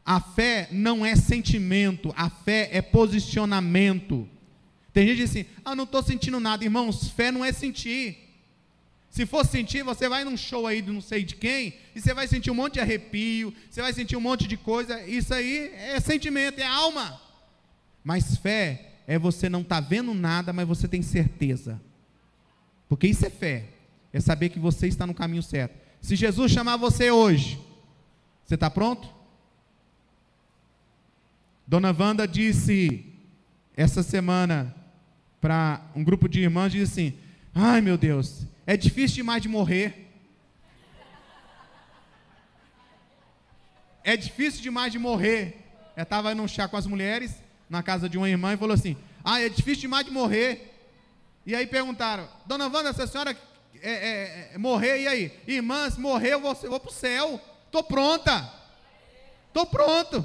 A fé não é sentimento, a fé é posicionamento. Tem gente que diz assim: ah, não estou sentindo nada. Irmãos, fé não é sentir. Se for sentir, você vai num show aí de não sei de quem, e você vai sentir um monte de arrepio, você vai sentir um monte de coisa. Isso aí é sentimento, é alma. Mas fé é você não estar tá vendo nada, mas você tem certeza. Porque isso é fé. É saber que você está no caminho certo. Se Jesus chamar você hoje, você está pronto? Dona Wanda disse essa semana para um grupo de irmãs, disse assim: Ai meu Deus, é difícil demais de morrer. É difícil demais de morrer. Eu estava num chá com as mulheres, na casa de uma irmã, e falou assim: Ah, é difícil demais de morrer. E aí perguntaram: Dona Wanda, essa senhora é, é, é, morrer, e aí? Irmãs, morrer, eu vou, vou para o céu. Estou pronta. Estou pronto.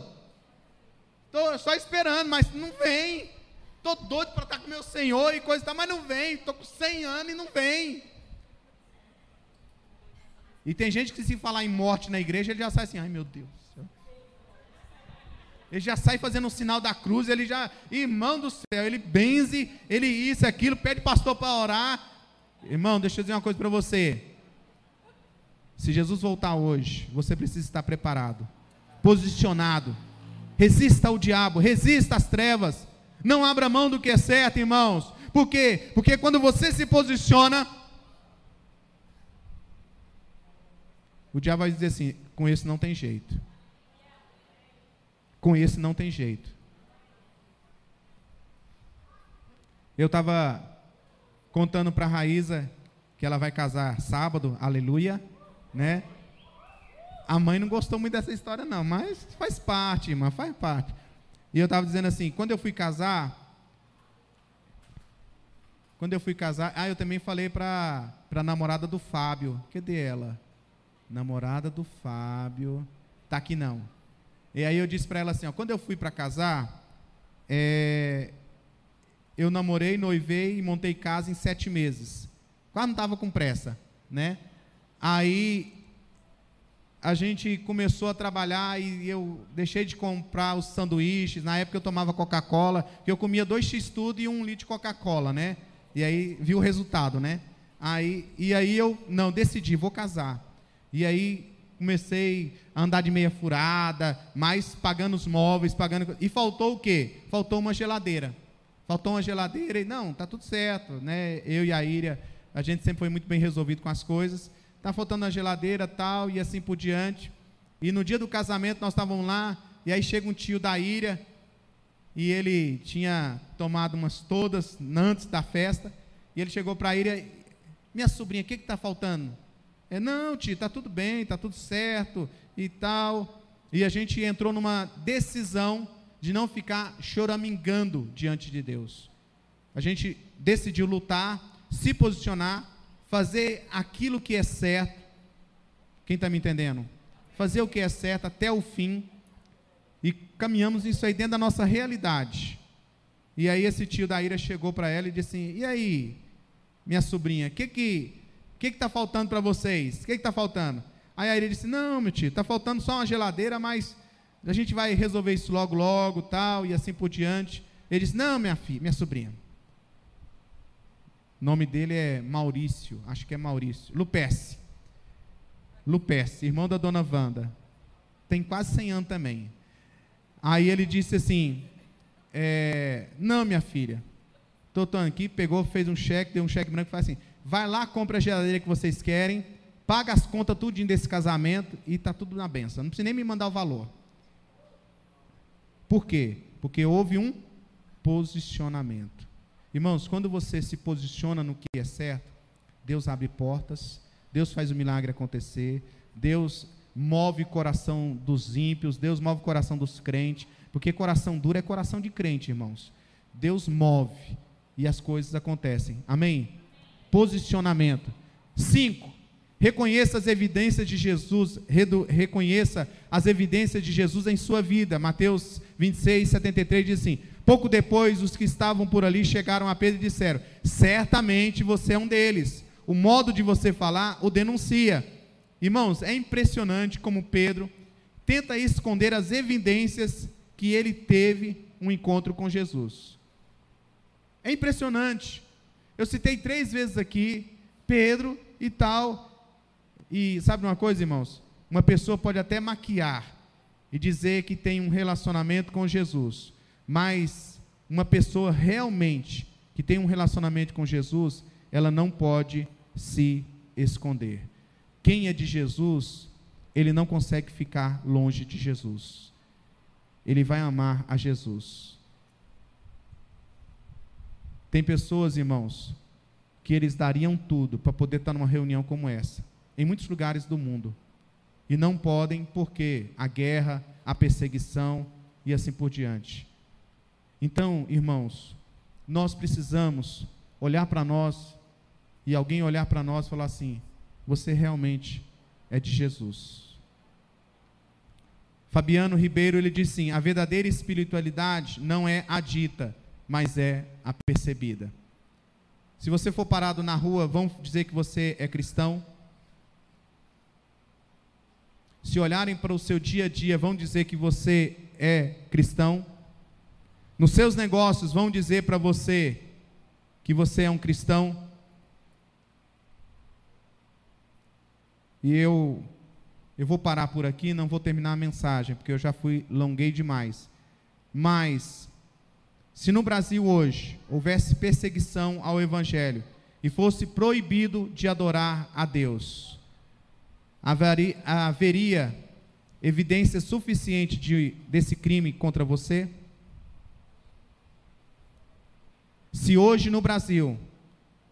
Estou só esperando, mas não vem. Estou doido para estar com meu Senhor e coisa e tal, mas não vem. Estou com 100 anos e não vem. E tem gente que se falar em morte na igreja, ele já sai assim, ai meu Deus. Ele já sai fazendo o um sinal da cruz, ele já, irmão do céu, ele benze, ele isso, aquilo, pede pastor para orar, Irmão, deixa eu dizer uma coisa para você. Se Jesus voltar hoje, você precisa estar preparado, posicionado. Resista ao diabo, resista às trevas. Não abra mão do que é certo, irmãos. Por quê? Porque quando você se posiciona, o diabo vai dizer assim: com esse não tem jeito. Com esse não tem jeito. Eu estava contando para a Raíza que ela vai casar sábado, aleluia, né? A mãe não gostou muito dessa história não, mas faz parte, irmã, faz parte. E eu estava dizendo assim, quando eu fui casar, quando eu fui casar, ah, eu também falei para a namorada do Fábio, cadê ela? Namorada do Fábio, tá aqui não. E aí eu disse para ela assim, ó, quando eu fui para casar, é, eu namorei, noivei e montei casa em sete meses. Quase não estava com pressa, né? Aí a gente começou a trabalhar e eu deixei de comprar os sanduíches. Na época eu tomava Coca-Cola, que eu comia dois x tudo e um litro de Coca-Cola, né? E aí vi o resultado, né? Aí e aí eu não decidi, vou casar. E aí comecei a andar de meia furada, mais pagando os móveis, pagando e faltou o quê? Faltou uma geladeira faltou uma geladeira e não, tá tudo certo, né? Eu e a Íria, a gente sempre foi muito bem resolvido com as coisas. Tá faltando a geladeira, tal e assim por diante. E no dia do casamento nós estávamos lá e aí chega um tio da Íria e ele tinha tomado umas todas antes da festa e ele chegou para a Íria, minha sobrinha, o que está faltando? É, não, tio, está tudo bem, está tudo certo e tal. E a gente entrou numa decisão de não ficar choramingando diante de Deus. A gente decidiu lutar, se posicionar, fazer aquilo que é certo. Quem está me entendendo? Fazer o que é certo até o fim. E caminhamos isso aí dentro da nossa realidade. E aí esse tio da Ira chegou para ela e disse assim: E aí, minha sobrinha, o que que que está faltando para vocês? O que está faltando? Aí a disse: Não, meu tio, está faltando só uma geladeira, mas a gente vai resolver isso logo, logo, tal, e assim por diante. Ele disse: Não, minha filha, minha sobrinha. O nome dele é Maurício, acho que é Maurício. Lupece. Lupece, irmão da dona Wanda. Tem quase 100 anos também. Aí ele disse assim: é, Não, minha filha. Estou aqui, pegou, fez um cheque, deu um cheque branco e falou assim: Vai lá, compra a geladeira que vocês querem, paga as contas tudinho desse casamento e está tudo na benção. Não precisa nem me mandar o valor. Por quê? Porque houve um posicionamento. Irmãos, quando você se posiciona no que é certo, Deus abre portas, Deus faz o milagre acontecer, Deus move o coração dos ímpios, Deus move o coração dos crentes, porque coração duro é coração de crente, irmãos. Deus move e as coisas acontecem. Amém? Posicionamento. Cinco, reconheça as evidências de Jesus, reconheça as evidências de Jesus em sua vida. Mateus 26, 73 diz assim: Pouco depois, os que estavam por ali chegaram a Pedro e disseram: Certamente você é um deles. O modo de você falar o denuncia. Irmãos, é impressionante como Pedro tenta esconder as evidências que ele teve um encontro com Jesus. É impressionante. Eu citei três vezes aqui Pedro e tal. E sabe uma coisa, irmãos? Uma pessoa pode até maquiar e dizer que tem um relacionamento com Jesus, mas uma pessoa realmente que tem um relacionamento com Jesus, ela não pode se esconder. Quem é de Jesus, ele não consegue ficar longe de Jesus. Ele vai amar a Jesus. Tem pessoas, irmãos, que eles dariam tudo para poder estar numa reunião como essa, em muitos lugares do mundo. E não podem porque a guerra, a perseguição e assim por diante. Então, irmãos, nós precisamos olhar para nós e alguém olhar para nós e falar assim: você realmente é de Jesus. Fabiano Ribeiro ele diz assim: a verdadeira espiritualidade não é a dita, mas é a percebida. Se você for parado na rua, vão dizer que você é cristão. Se olharem para o seu dia a dia, vão dizer que você é cristão. Nos seus negócios, vão dizer para você que você é um cristão. E eu eu vou parar por aqui, não vou terminar a mensagem, porque eu já fui longuei demais. Mas se no Brasil hoje houvesse perseguição ao evangelho e fosse proibido de adorar a Deus, haveria, haveria evidência suficiente de, desse crime contra você? Se hoje no Brasil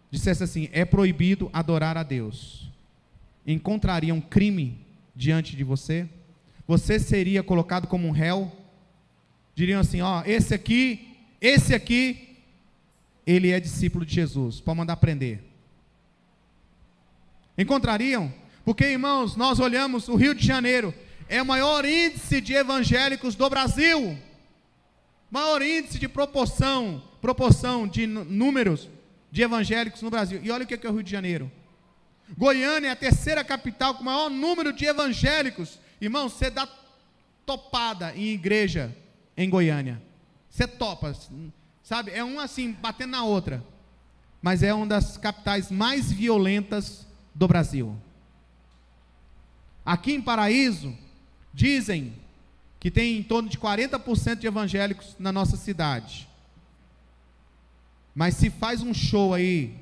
dissesse assim, é proibido adorar a Deus, encontraria um crime diante de você? Você seria colocado como um réu? Diriam assim: ó, esse aqui, esse aqui, ele é discípulo de Jesus, pode mandar prender. Encontrariam? Porque, irmãos, nós olhamos o Rio de Janeiro, é o maior índice de evangélicos do Brasil. Maior índice de proporção, proporção de números de evangélicos no Brasil. E olha o que é o Rio de Janeiro. Goiânia é a terceira capital com o maior número de evangélicos. Irmão, você dá topada em igreja em Goiânia. Você topa, sabe? É um assim, batendo na outra. Mas é uma das capitais mais violentas do Brasil. Aqui em Paraíso, dizem que tem em torno de 40% de evangélicos na nossa cidade. Mas se faz um show aí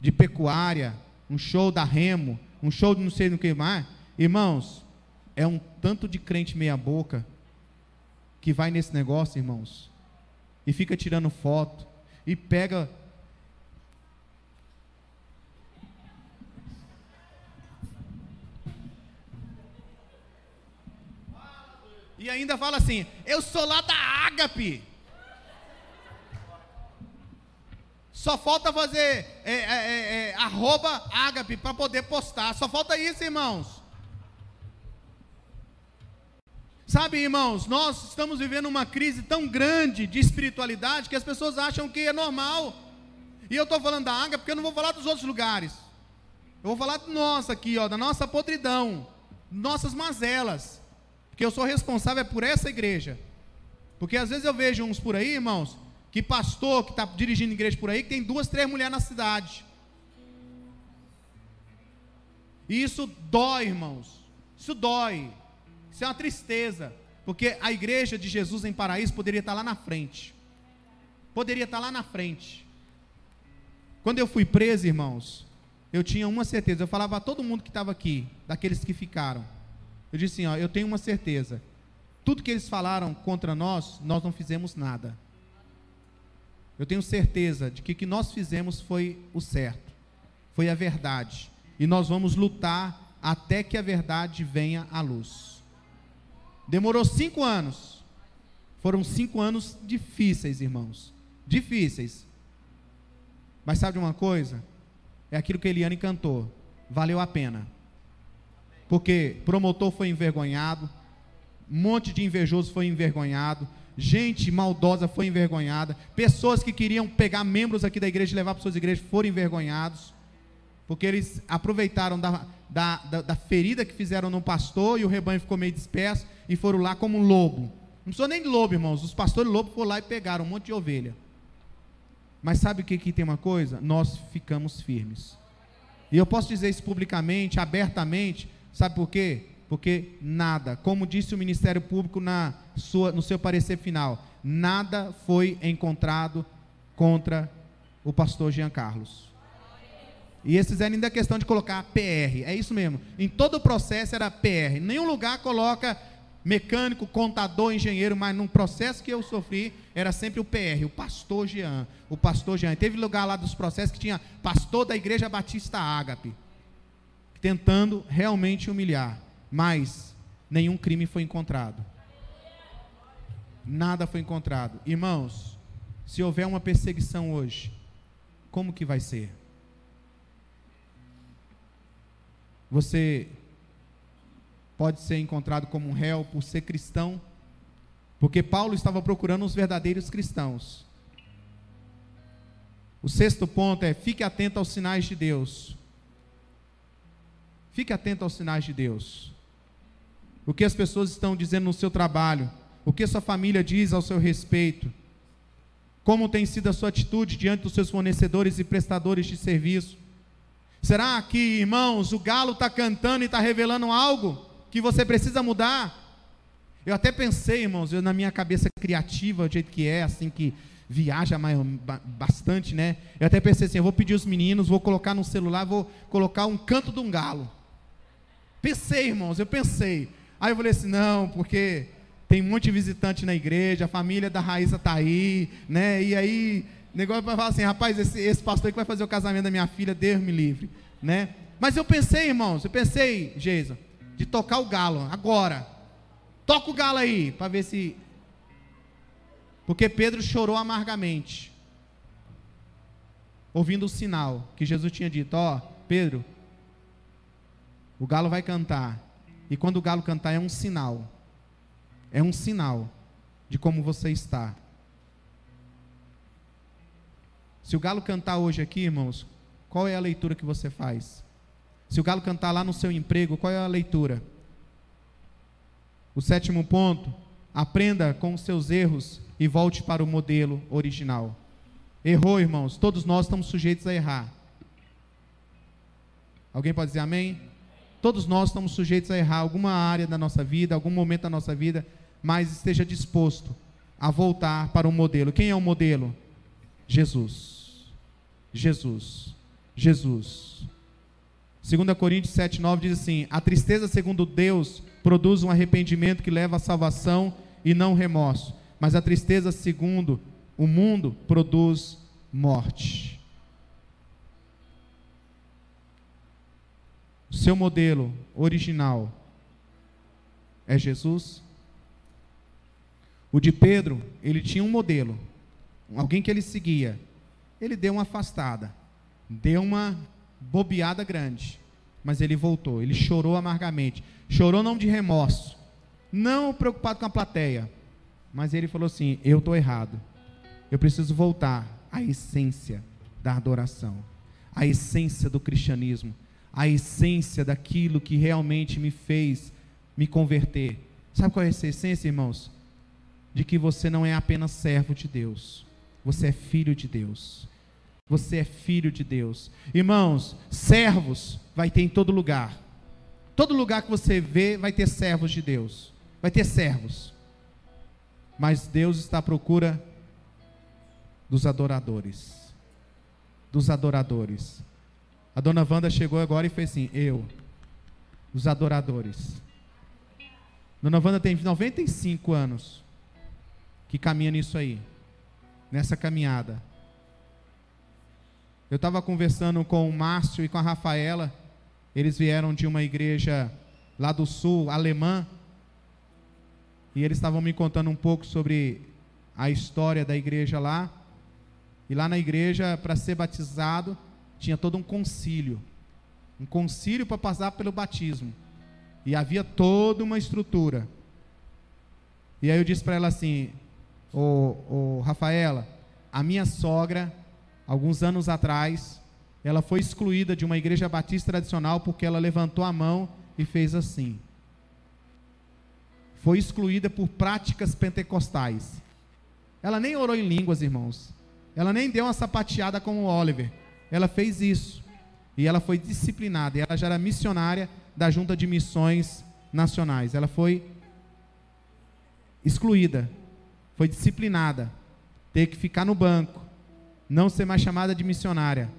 de pecuária, um show da Remo, um show de não sei no que mais, irmãos, é um tanto de crente meia boca que vai nesse negócio, irmãos, e fica tirando foto e pega E ainda fala assim: Eu sou lá da Ágape. Só falta fazer é, é, é, é arroba ágape para poder postar. Só falta isso, irmãos. Sabe, irmãos, nós estamos vivendo uma crise tão grande de espiritualidade que as pessoas acham que é normal. E eu estou falando da água porque eu não vou falar dos outros lugares. Eu vou falar do nosso aqui, ó, da nossa podridão, nossas mazelas. Porque eu sou responsável por essa igreja. Porque às vezes eu vejo uns por aí, irmãos, que pastor que está dirigindo igreja por aí, que tem duas, três mulheres na cidade. E isso dói, irmãos. Isso dói. Isso é uma tristeza. Porque a igreja de Jesus em Paraíso poderia estar lá na frente. Poderia estar lá na frente. Quando eu fui preso, irmãos, eu tinha uma certeza. Eu falava a todo mundo que estava aqui, daqueles que ficaram. Eu disse assim: ó, eu tenho uma certeza. Tudo que eles falaram contra nós, nós não fizemos nada. Eu tenho certeza de que o que nós fizemos foi o certo, foi a verdade. E nós vamos lutar até que a verdade venha à luz. Demorou cinco anos. Foram cinco anos difíceis, irmãos. Difíceis. Mas sabe de uma coisa? É aquilo que Eliane cantou. Valeu a pena. Porque promotor foi envergonhado, um monte de invejoso foi envergonhado, gente maldosa foi envergonhada, pessoas que queriam pegar membros aqui da igreja e levar para suas igrejas foram envergonhados, porque eles aproveitaram da, da, da, da, ferida que fizeram no pastor e o rebanho ficou meio disperso e foram lá como um lobo. Não precisou nem de lobo, irmãos, os pastores lobos foram lá e pegaram um monte de ovelha. Mas sabe o que, que tem uma coisa? Nós ficamos firmes. E eu posso dizer isso publicamente, abertamente, sabe por quê? Porque nada, como disse o Ministério Público na sua, no seu parecer final, nada foi encontrado contra o pastor Jean Carlos. E esses eram ainda questão de colocar PR, é isso mesmo. Em todo o processo era PR. Nenhum lugar coloca mecânico, contador, engenheiro, mas num processo que eu sofri, era sempre o PR, o pastor Jean. O pastor Jean. Teve lugar lá dos processos que tinha pastor da igreja Batista Ágape, tentando realmente humilhar, mas nenhum crime foi encontrado. Nada foi encontrado. Irmãos, se houver uma perseguição hoje, como que vai ser? Você pode ser encontrado como um réu por ser cristão, porque Paulo estava procurando os verdadeiros cristãos. O sexto ponto é: fique atento aos sinais de Deus. Fique atento aos sinais de Deus. O que as pessoas estão dizendo no seu trabalho, o que sua família diz ao seu respeito, como tem sido a sua atitude diante dos seus fornecedores e prestadores de serviço. Será que, irmãos, o galo está cantando e está revelando algo? que você precisa mudar. Eu até pensei, irmãos, eu, na minha cabeça criativa, do jeito que é, assim que viaja mais, bastante, né? Eu até pensei assim, eu vou pedir os meninos, vou colocar no celular, vou colocar um canto de um galo. Pensei, irmãos, eu pensei. Aí eu falei assim, não, porque tem um monte de visitante na igreja, a família da Raíssa está aí, né? E aí, negócio vai falar assim, rapaz, esse, esse pastor que vai fazer o casamento da minha filha, Deus me livre, né? Mas eu pensei, irmãos, eu pensei, Geisa, de tocar o galo, agora. Toca o galo aí, para ver se. Porque Pedro chorou amargamente, ouvindo o sinal que Jesus tinha dito: Ó, oh, Pedro, o galo vai cantar. E quando o galo cantar, é um sinal. É um sinal de como você está. Se o galo cantar hoje aqui, irmãos, qual é a leitura que você faz? Se o galo cantar lá no seu emprego, qual é a leitura? O sétimo ponto, aprenda com os seus erros e volte para o modelo original. Errou, irmãos, todos nós estamos sujeitos a errar. Alguém pode dizer amém? Todos nós estamos sujeitos a errar alguma área da nossa vida, algum momento da nossa vida, mas esteja disposto a voltar para o modelo. Quem é o modelo? Jesus. Jesus. Jesus. 2 Coríntios 7, 9 diz assim: A tristeza, segundo Deus, produz um arrependimento que leva à salvação e não remorso. Mas a tristeza, segundo o mundo, produz morte. Seu modelo original é Jesus? O de Pedro, ele tinha um modelo, alguém que ele seguia. Ele deu uma afastada, deu uma bobeada grande. Mas ele voltou, ele chorou amargamente. Chorou não de remorso, não preocupado com a plateia, mas ele falou assim: Eu estou errado. Eu preciso voltar à essência da adoração, à essência do cristianismo, à essência daquilo que realmente me fez me converter. Sabe qual é essa essência, irmãos? de que você não é apenas servo de Deus, você é filho de Deus. Você é filho de Deus. Irmãos, servos vai ter em todo lugar. Todo lugar que você vê vai ter servos de Deus. Vai ter servos. Mas Deus está à procura dos adoradores. Dos adoradores. A dona Wanda chegou agora e fez assim: Eu, os adoradores. Dona Wanda tem 95 anos que caminha nisso aí, nessa caminhada. Eu estava conversando com o Márcio e com a Rafaela, eles vieram de uma igreja lá do sul, alemã, e eles estavam me contando um pouco sobre a história da igreja lá. E lá na igreja, para ser batizado, tinha todo um concílio um concílio para passar pelo batismo. E havia toda uma estrutura. E aí eu disse para ela assim: Ô, ô Rafaela, a minha sogra, alguns anos atrás, ela foi excluída de uma igreja batista tradicional porque ela levantou a mão e fez assim. Foi excluída por práticas pentecostais. Ela nem orou em línguas, irmãos. Ela nem deu uma sapateada como o Oliver. Ela fez isso. E ela foi disciplinada. E ela já era missionária da Junta de Missões Nacionais. Ela foi excluída, foi disciplinada, ter que ficar no banco, não ser mais chamada de missionária,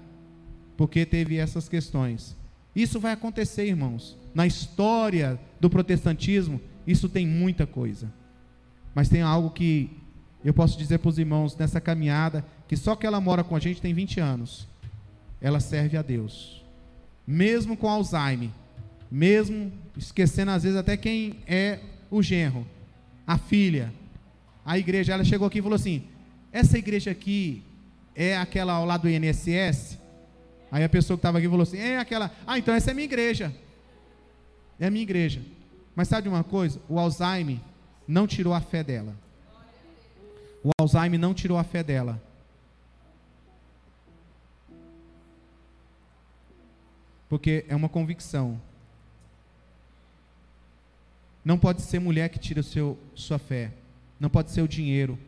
porque teve essas questões. Isso vai acontecer, irmãos. Na história do protestantismo, isso tem muita coisa. Mas tem algo que eu posso dizer para os irmãos nessa caminhada, que só que ela mora com a gente tem 20 anos. Ela serve a Deus. Mesmo com Alzheimer, mesmo esquecendo às vezes até quem é o genro, a filha, a igreja, ela chegou aqui e falou assim: essa igreja aqui é aquela ao lado do INSS? Aí a pessoa que estava aqui falou assim: é aquela, ah, então essa é minha igreja. É minha igreja. Mas sabe de uma coisa? O Alzheimer não tirou a fé dela. O Alzheimer não tirou a fé dela. Porque é uma convicção. Não pode ser mulher que tira seu, sua fé. Não pode ser o dinheiro.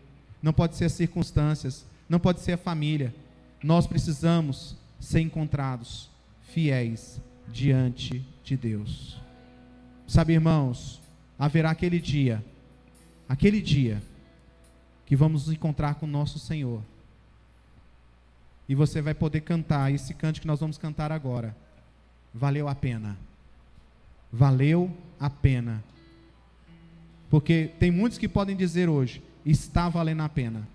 Não pode ser as circunstâncias. Não pode ser a família. Nós precisamos ser encontrados fiéis diante de Deus. Sabe, irmãos, haverá aquele dia, aquele dia, que vamos nos encontrar com o nosso Senhor. E você vai poder cantar esse canto que nós vamos cantar agora. Valeu a pena. Valeu a pena porque tem muitos que podem dizer hoje: está valendo a pena.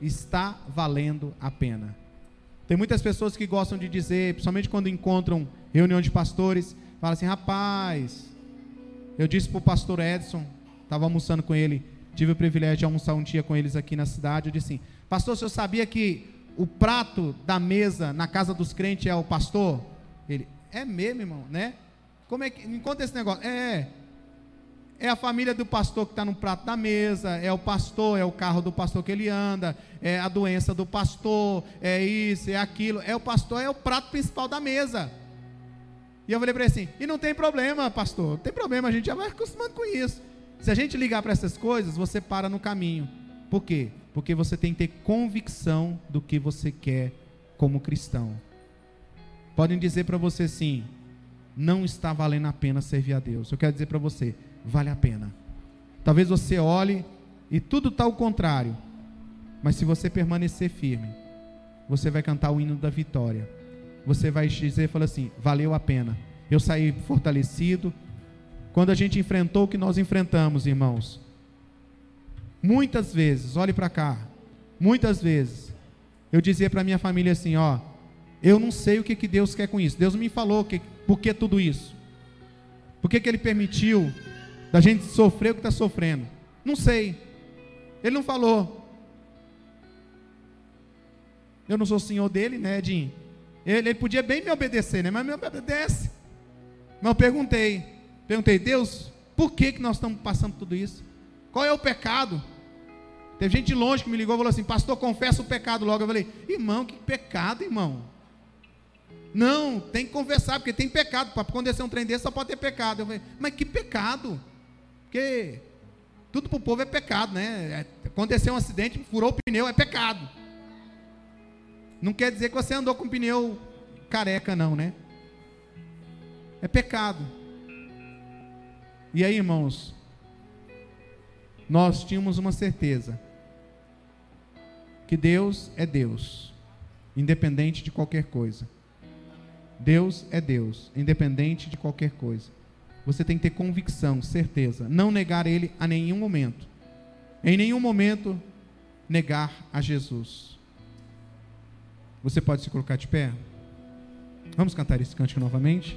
Está valendo a pena. Tem muitas pessoas que gostam de dizer, principalmente quando encontram reunião de pastores, falam assim: rapaz, eu disse para o pastor Edson, estava almoçando com ele, tive o privilégio de almoçar um dia com eles aqui na cidade. Eu disse assim: Pastor, o senhor sabia que o prato da mesa na casa dos crentes é o pastor? Ele, é mesmo, irmão, né? Como é que. Me conta esse negócio. É, é. É a família do pastor que está no prato da mesa, é o pastor, é o carro do pastor que ele anda, é a doença do pastor, é isso, é aquilo. É o pastor, é o prato principal da mesa. E eu falei para ele assim: e não tem problema, pastor, não tem problema, a gente já vai acostumando com isso. Se a gente ligar para essas coisas, você para no caminho. Por quê? Porque você tem que ter convicção do que você quer como cristão. Podem dizer para você assim: não está valendo a pena servir a Deus. Eu quero dizer para você: vale a pena. Talvez você olhe e tudo está ao contrário, mas se você permanecer firme, você vai cantar o hino da vitória. Você vai dizer, fala assim, valeu a pena. Eu saí fortalecido. Quando a gente enfrentou o que nós enfrentamos, irmãos, muitas vezes, olhe para cá, muitas vezes, eu dizia para minha família assim, ó, eu não sei o que, que Deus quer com isso. Deus me falou que, por que tudo isso. Por que, que Ele permitiu da gente sofrer o que está sofrendo? Não sei. Ele não falou. Eu não sou senhor dele, né, Edinho? Ele, ele, podia bem me obedecer, né? Mas me obedece. Mas eu perguntei. Perguntei, Deus, por que, que nós estamos passando tudo isso? Qual é o pecado? Teve gente de longe que me ligou e falou assim, pastor, confessa o pecado logo. Eu falei, irmão, que pecado, irmão? Não, tem que confessar, porque tem pecado. Para acontecer um trem desse só pode ter pecado. Eu falei, mas que pecado? Porque Tudo para o povo é pecado, né? É, aconteceu um acidente, furou o pneu, é pecado. Não quer dizer que você andou com pneu careca, não, né? É pecado. E aí, irmãos, nós tínhamos uma certeza que Deus é Deus, independente de qualquer coisa. Deus é Deus, independente de qualquer coisa. Você tem que ter convicção, certeza, não negar Ele a nenhum momento. Em nenhum momento negar a Jesus. Você pode se colocar de pé? Vamos cantar esse cântico novamente?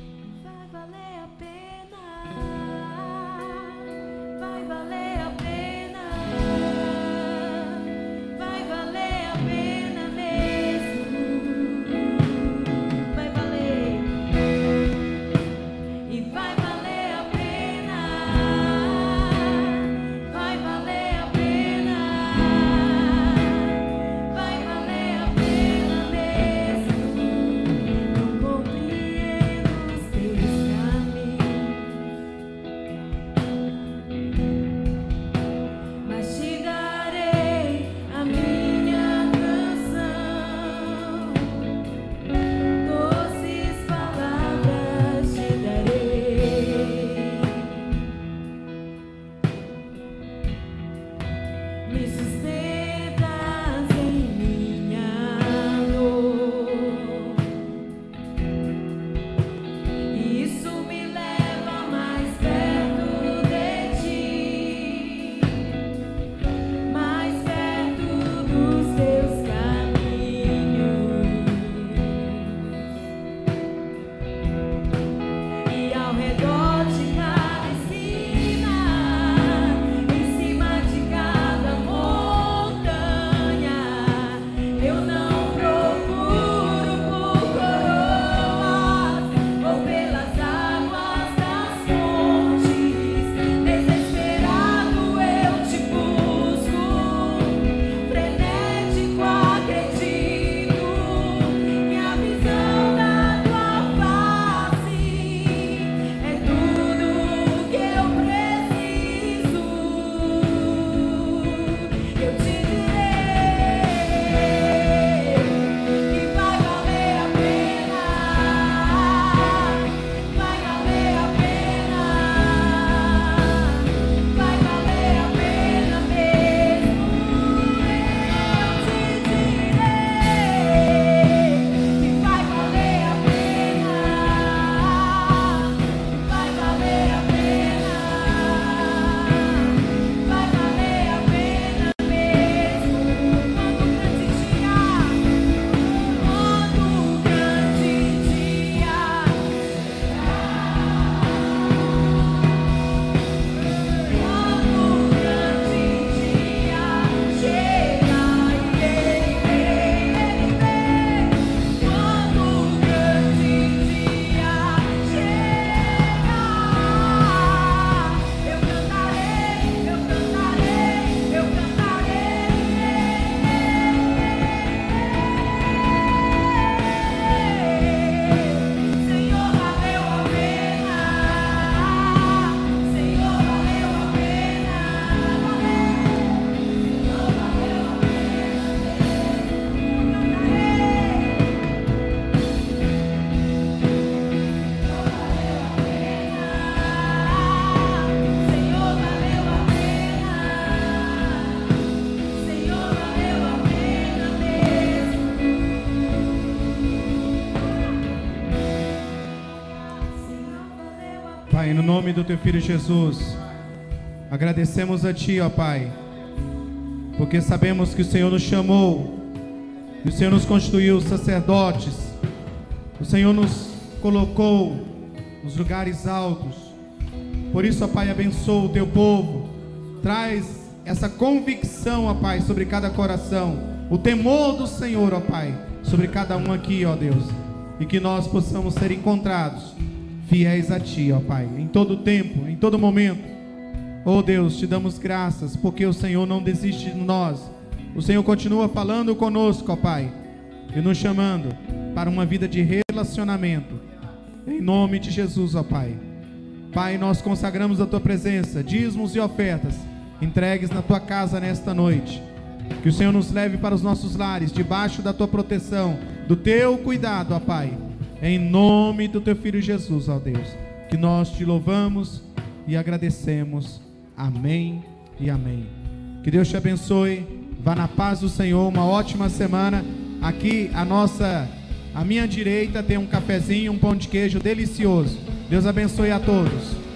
Nome do teu filho Jesus, agradecemos a ti, ó Pai, porque sabemos que o Senhor nos chamou, o Senhor nos constituiu sacerdotes, o Senhor nos colocou nos lugares altos. Por isso, ó Pai, abençoa o teu povo, traz essa convicção, ó Pai, sobre cada coração, o temor do Senhor, ó Pai, sobre cada um aqui, ó Deus, e que nós possamos ser encontrados fiéis a Ti, ó Pai, em todo tempo, em todo momento. Oh Deus, te damos graças, porque o Senhor não desiste de nós. O Senhor continua falando conosco, ó Pai, e nos chamando para uma vida de relacionamento. Em nome de Jesus, ó Pai. Pai, nós consagramos a Tua presença, dízimos e ofertas, entregues na tua casa nesta noite. Que o Senhor nos leve para os nossos lares, debaixo da tua proteção, do teu cuidado, ó Pai. Em nome do teu filho Jesus, ó Deus, que nós te louvamos e agradecemos. Amém e amém. Que Deus te abençoe. Vá na paz do Senhor, uma ótima semana. Aqui a nossa à minha direita tem um cafezinho, um pão de queijo delicioso. Deus abençoe a todos.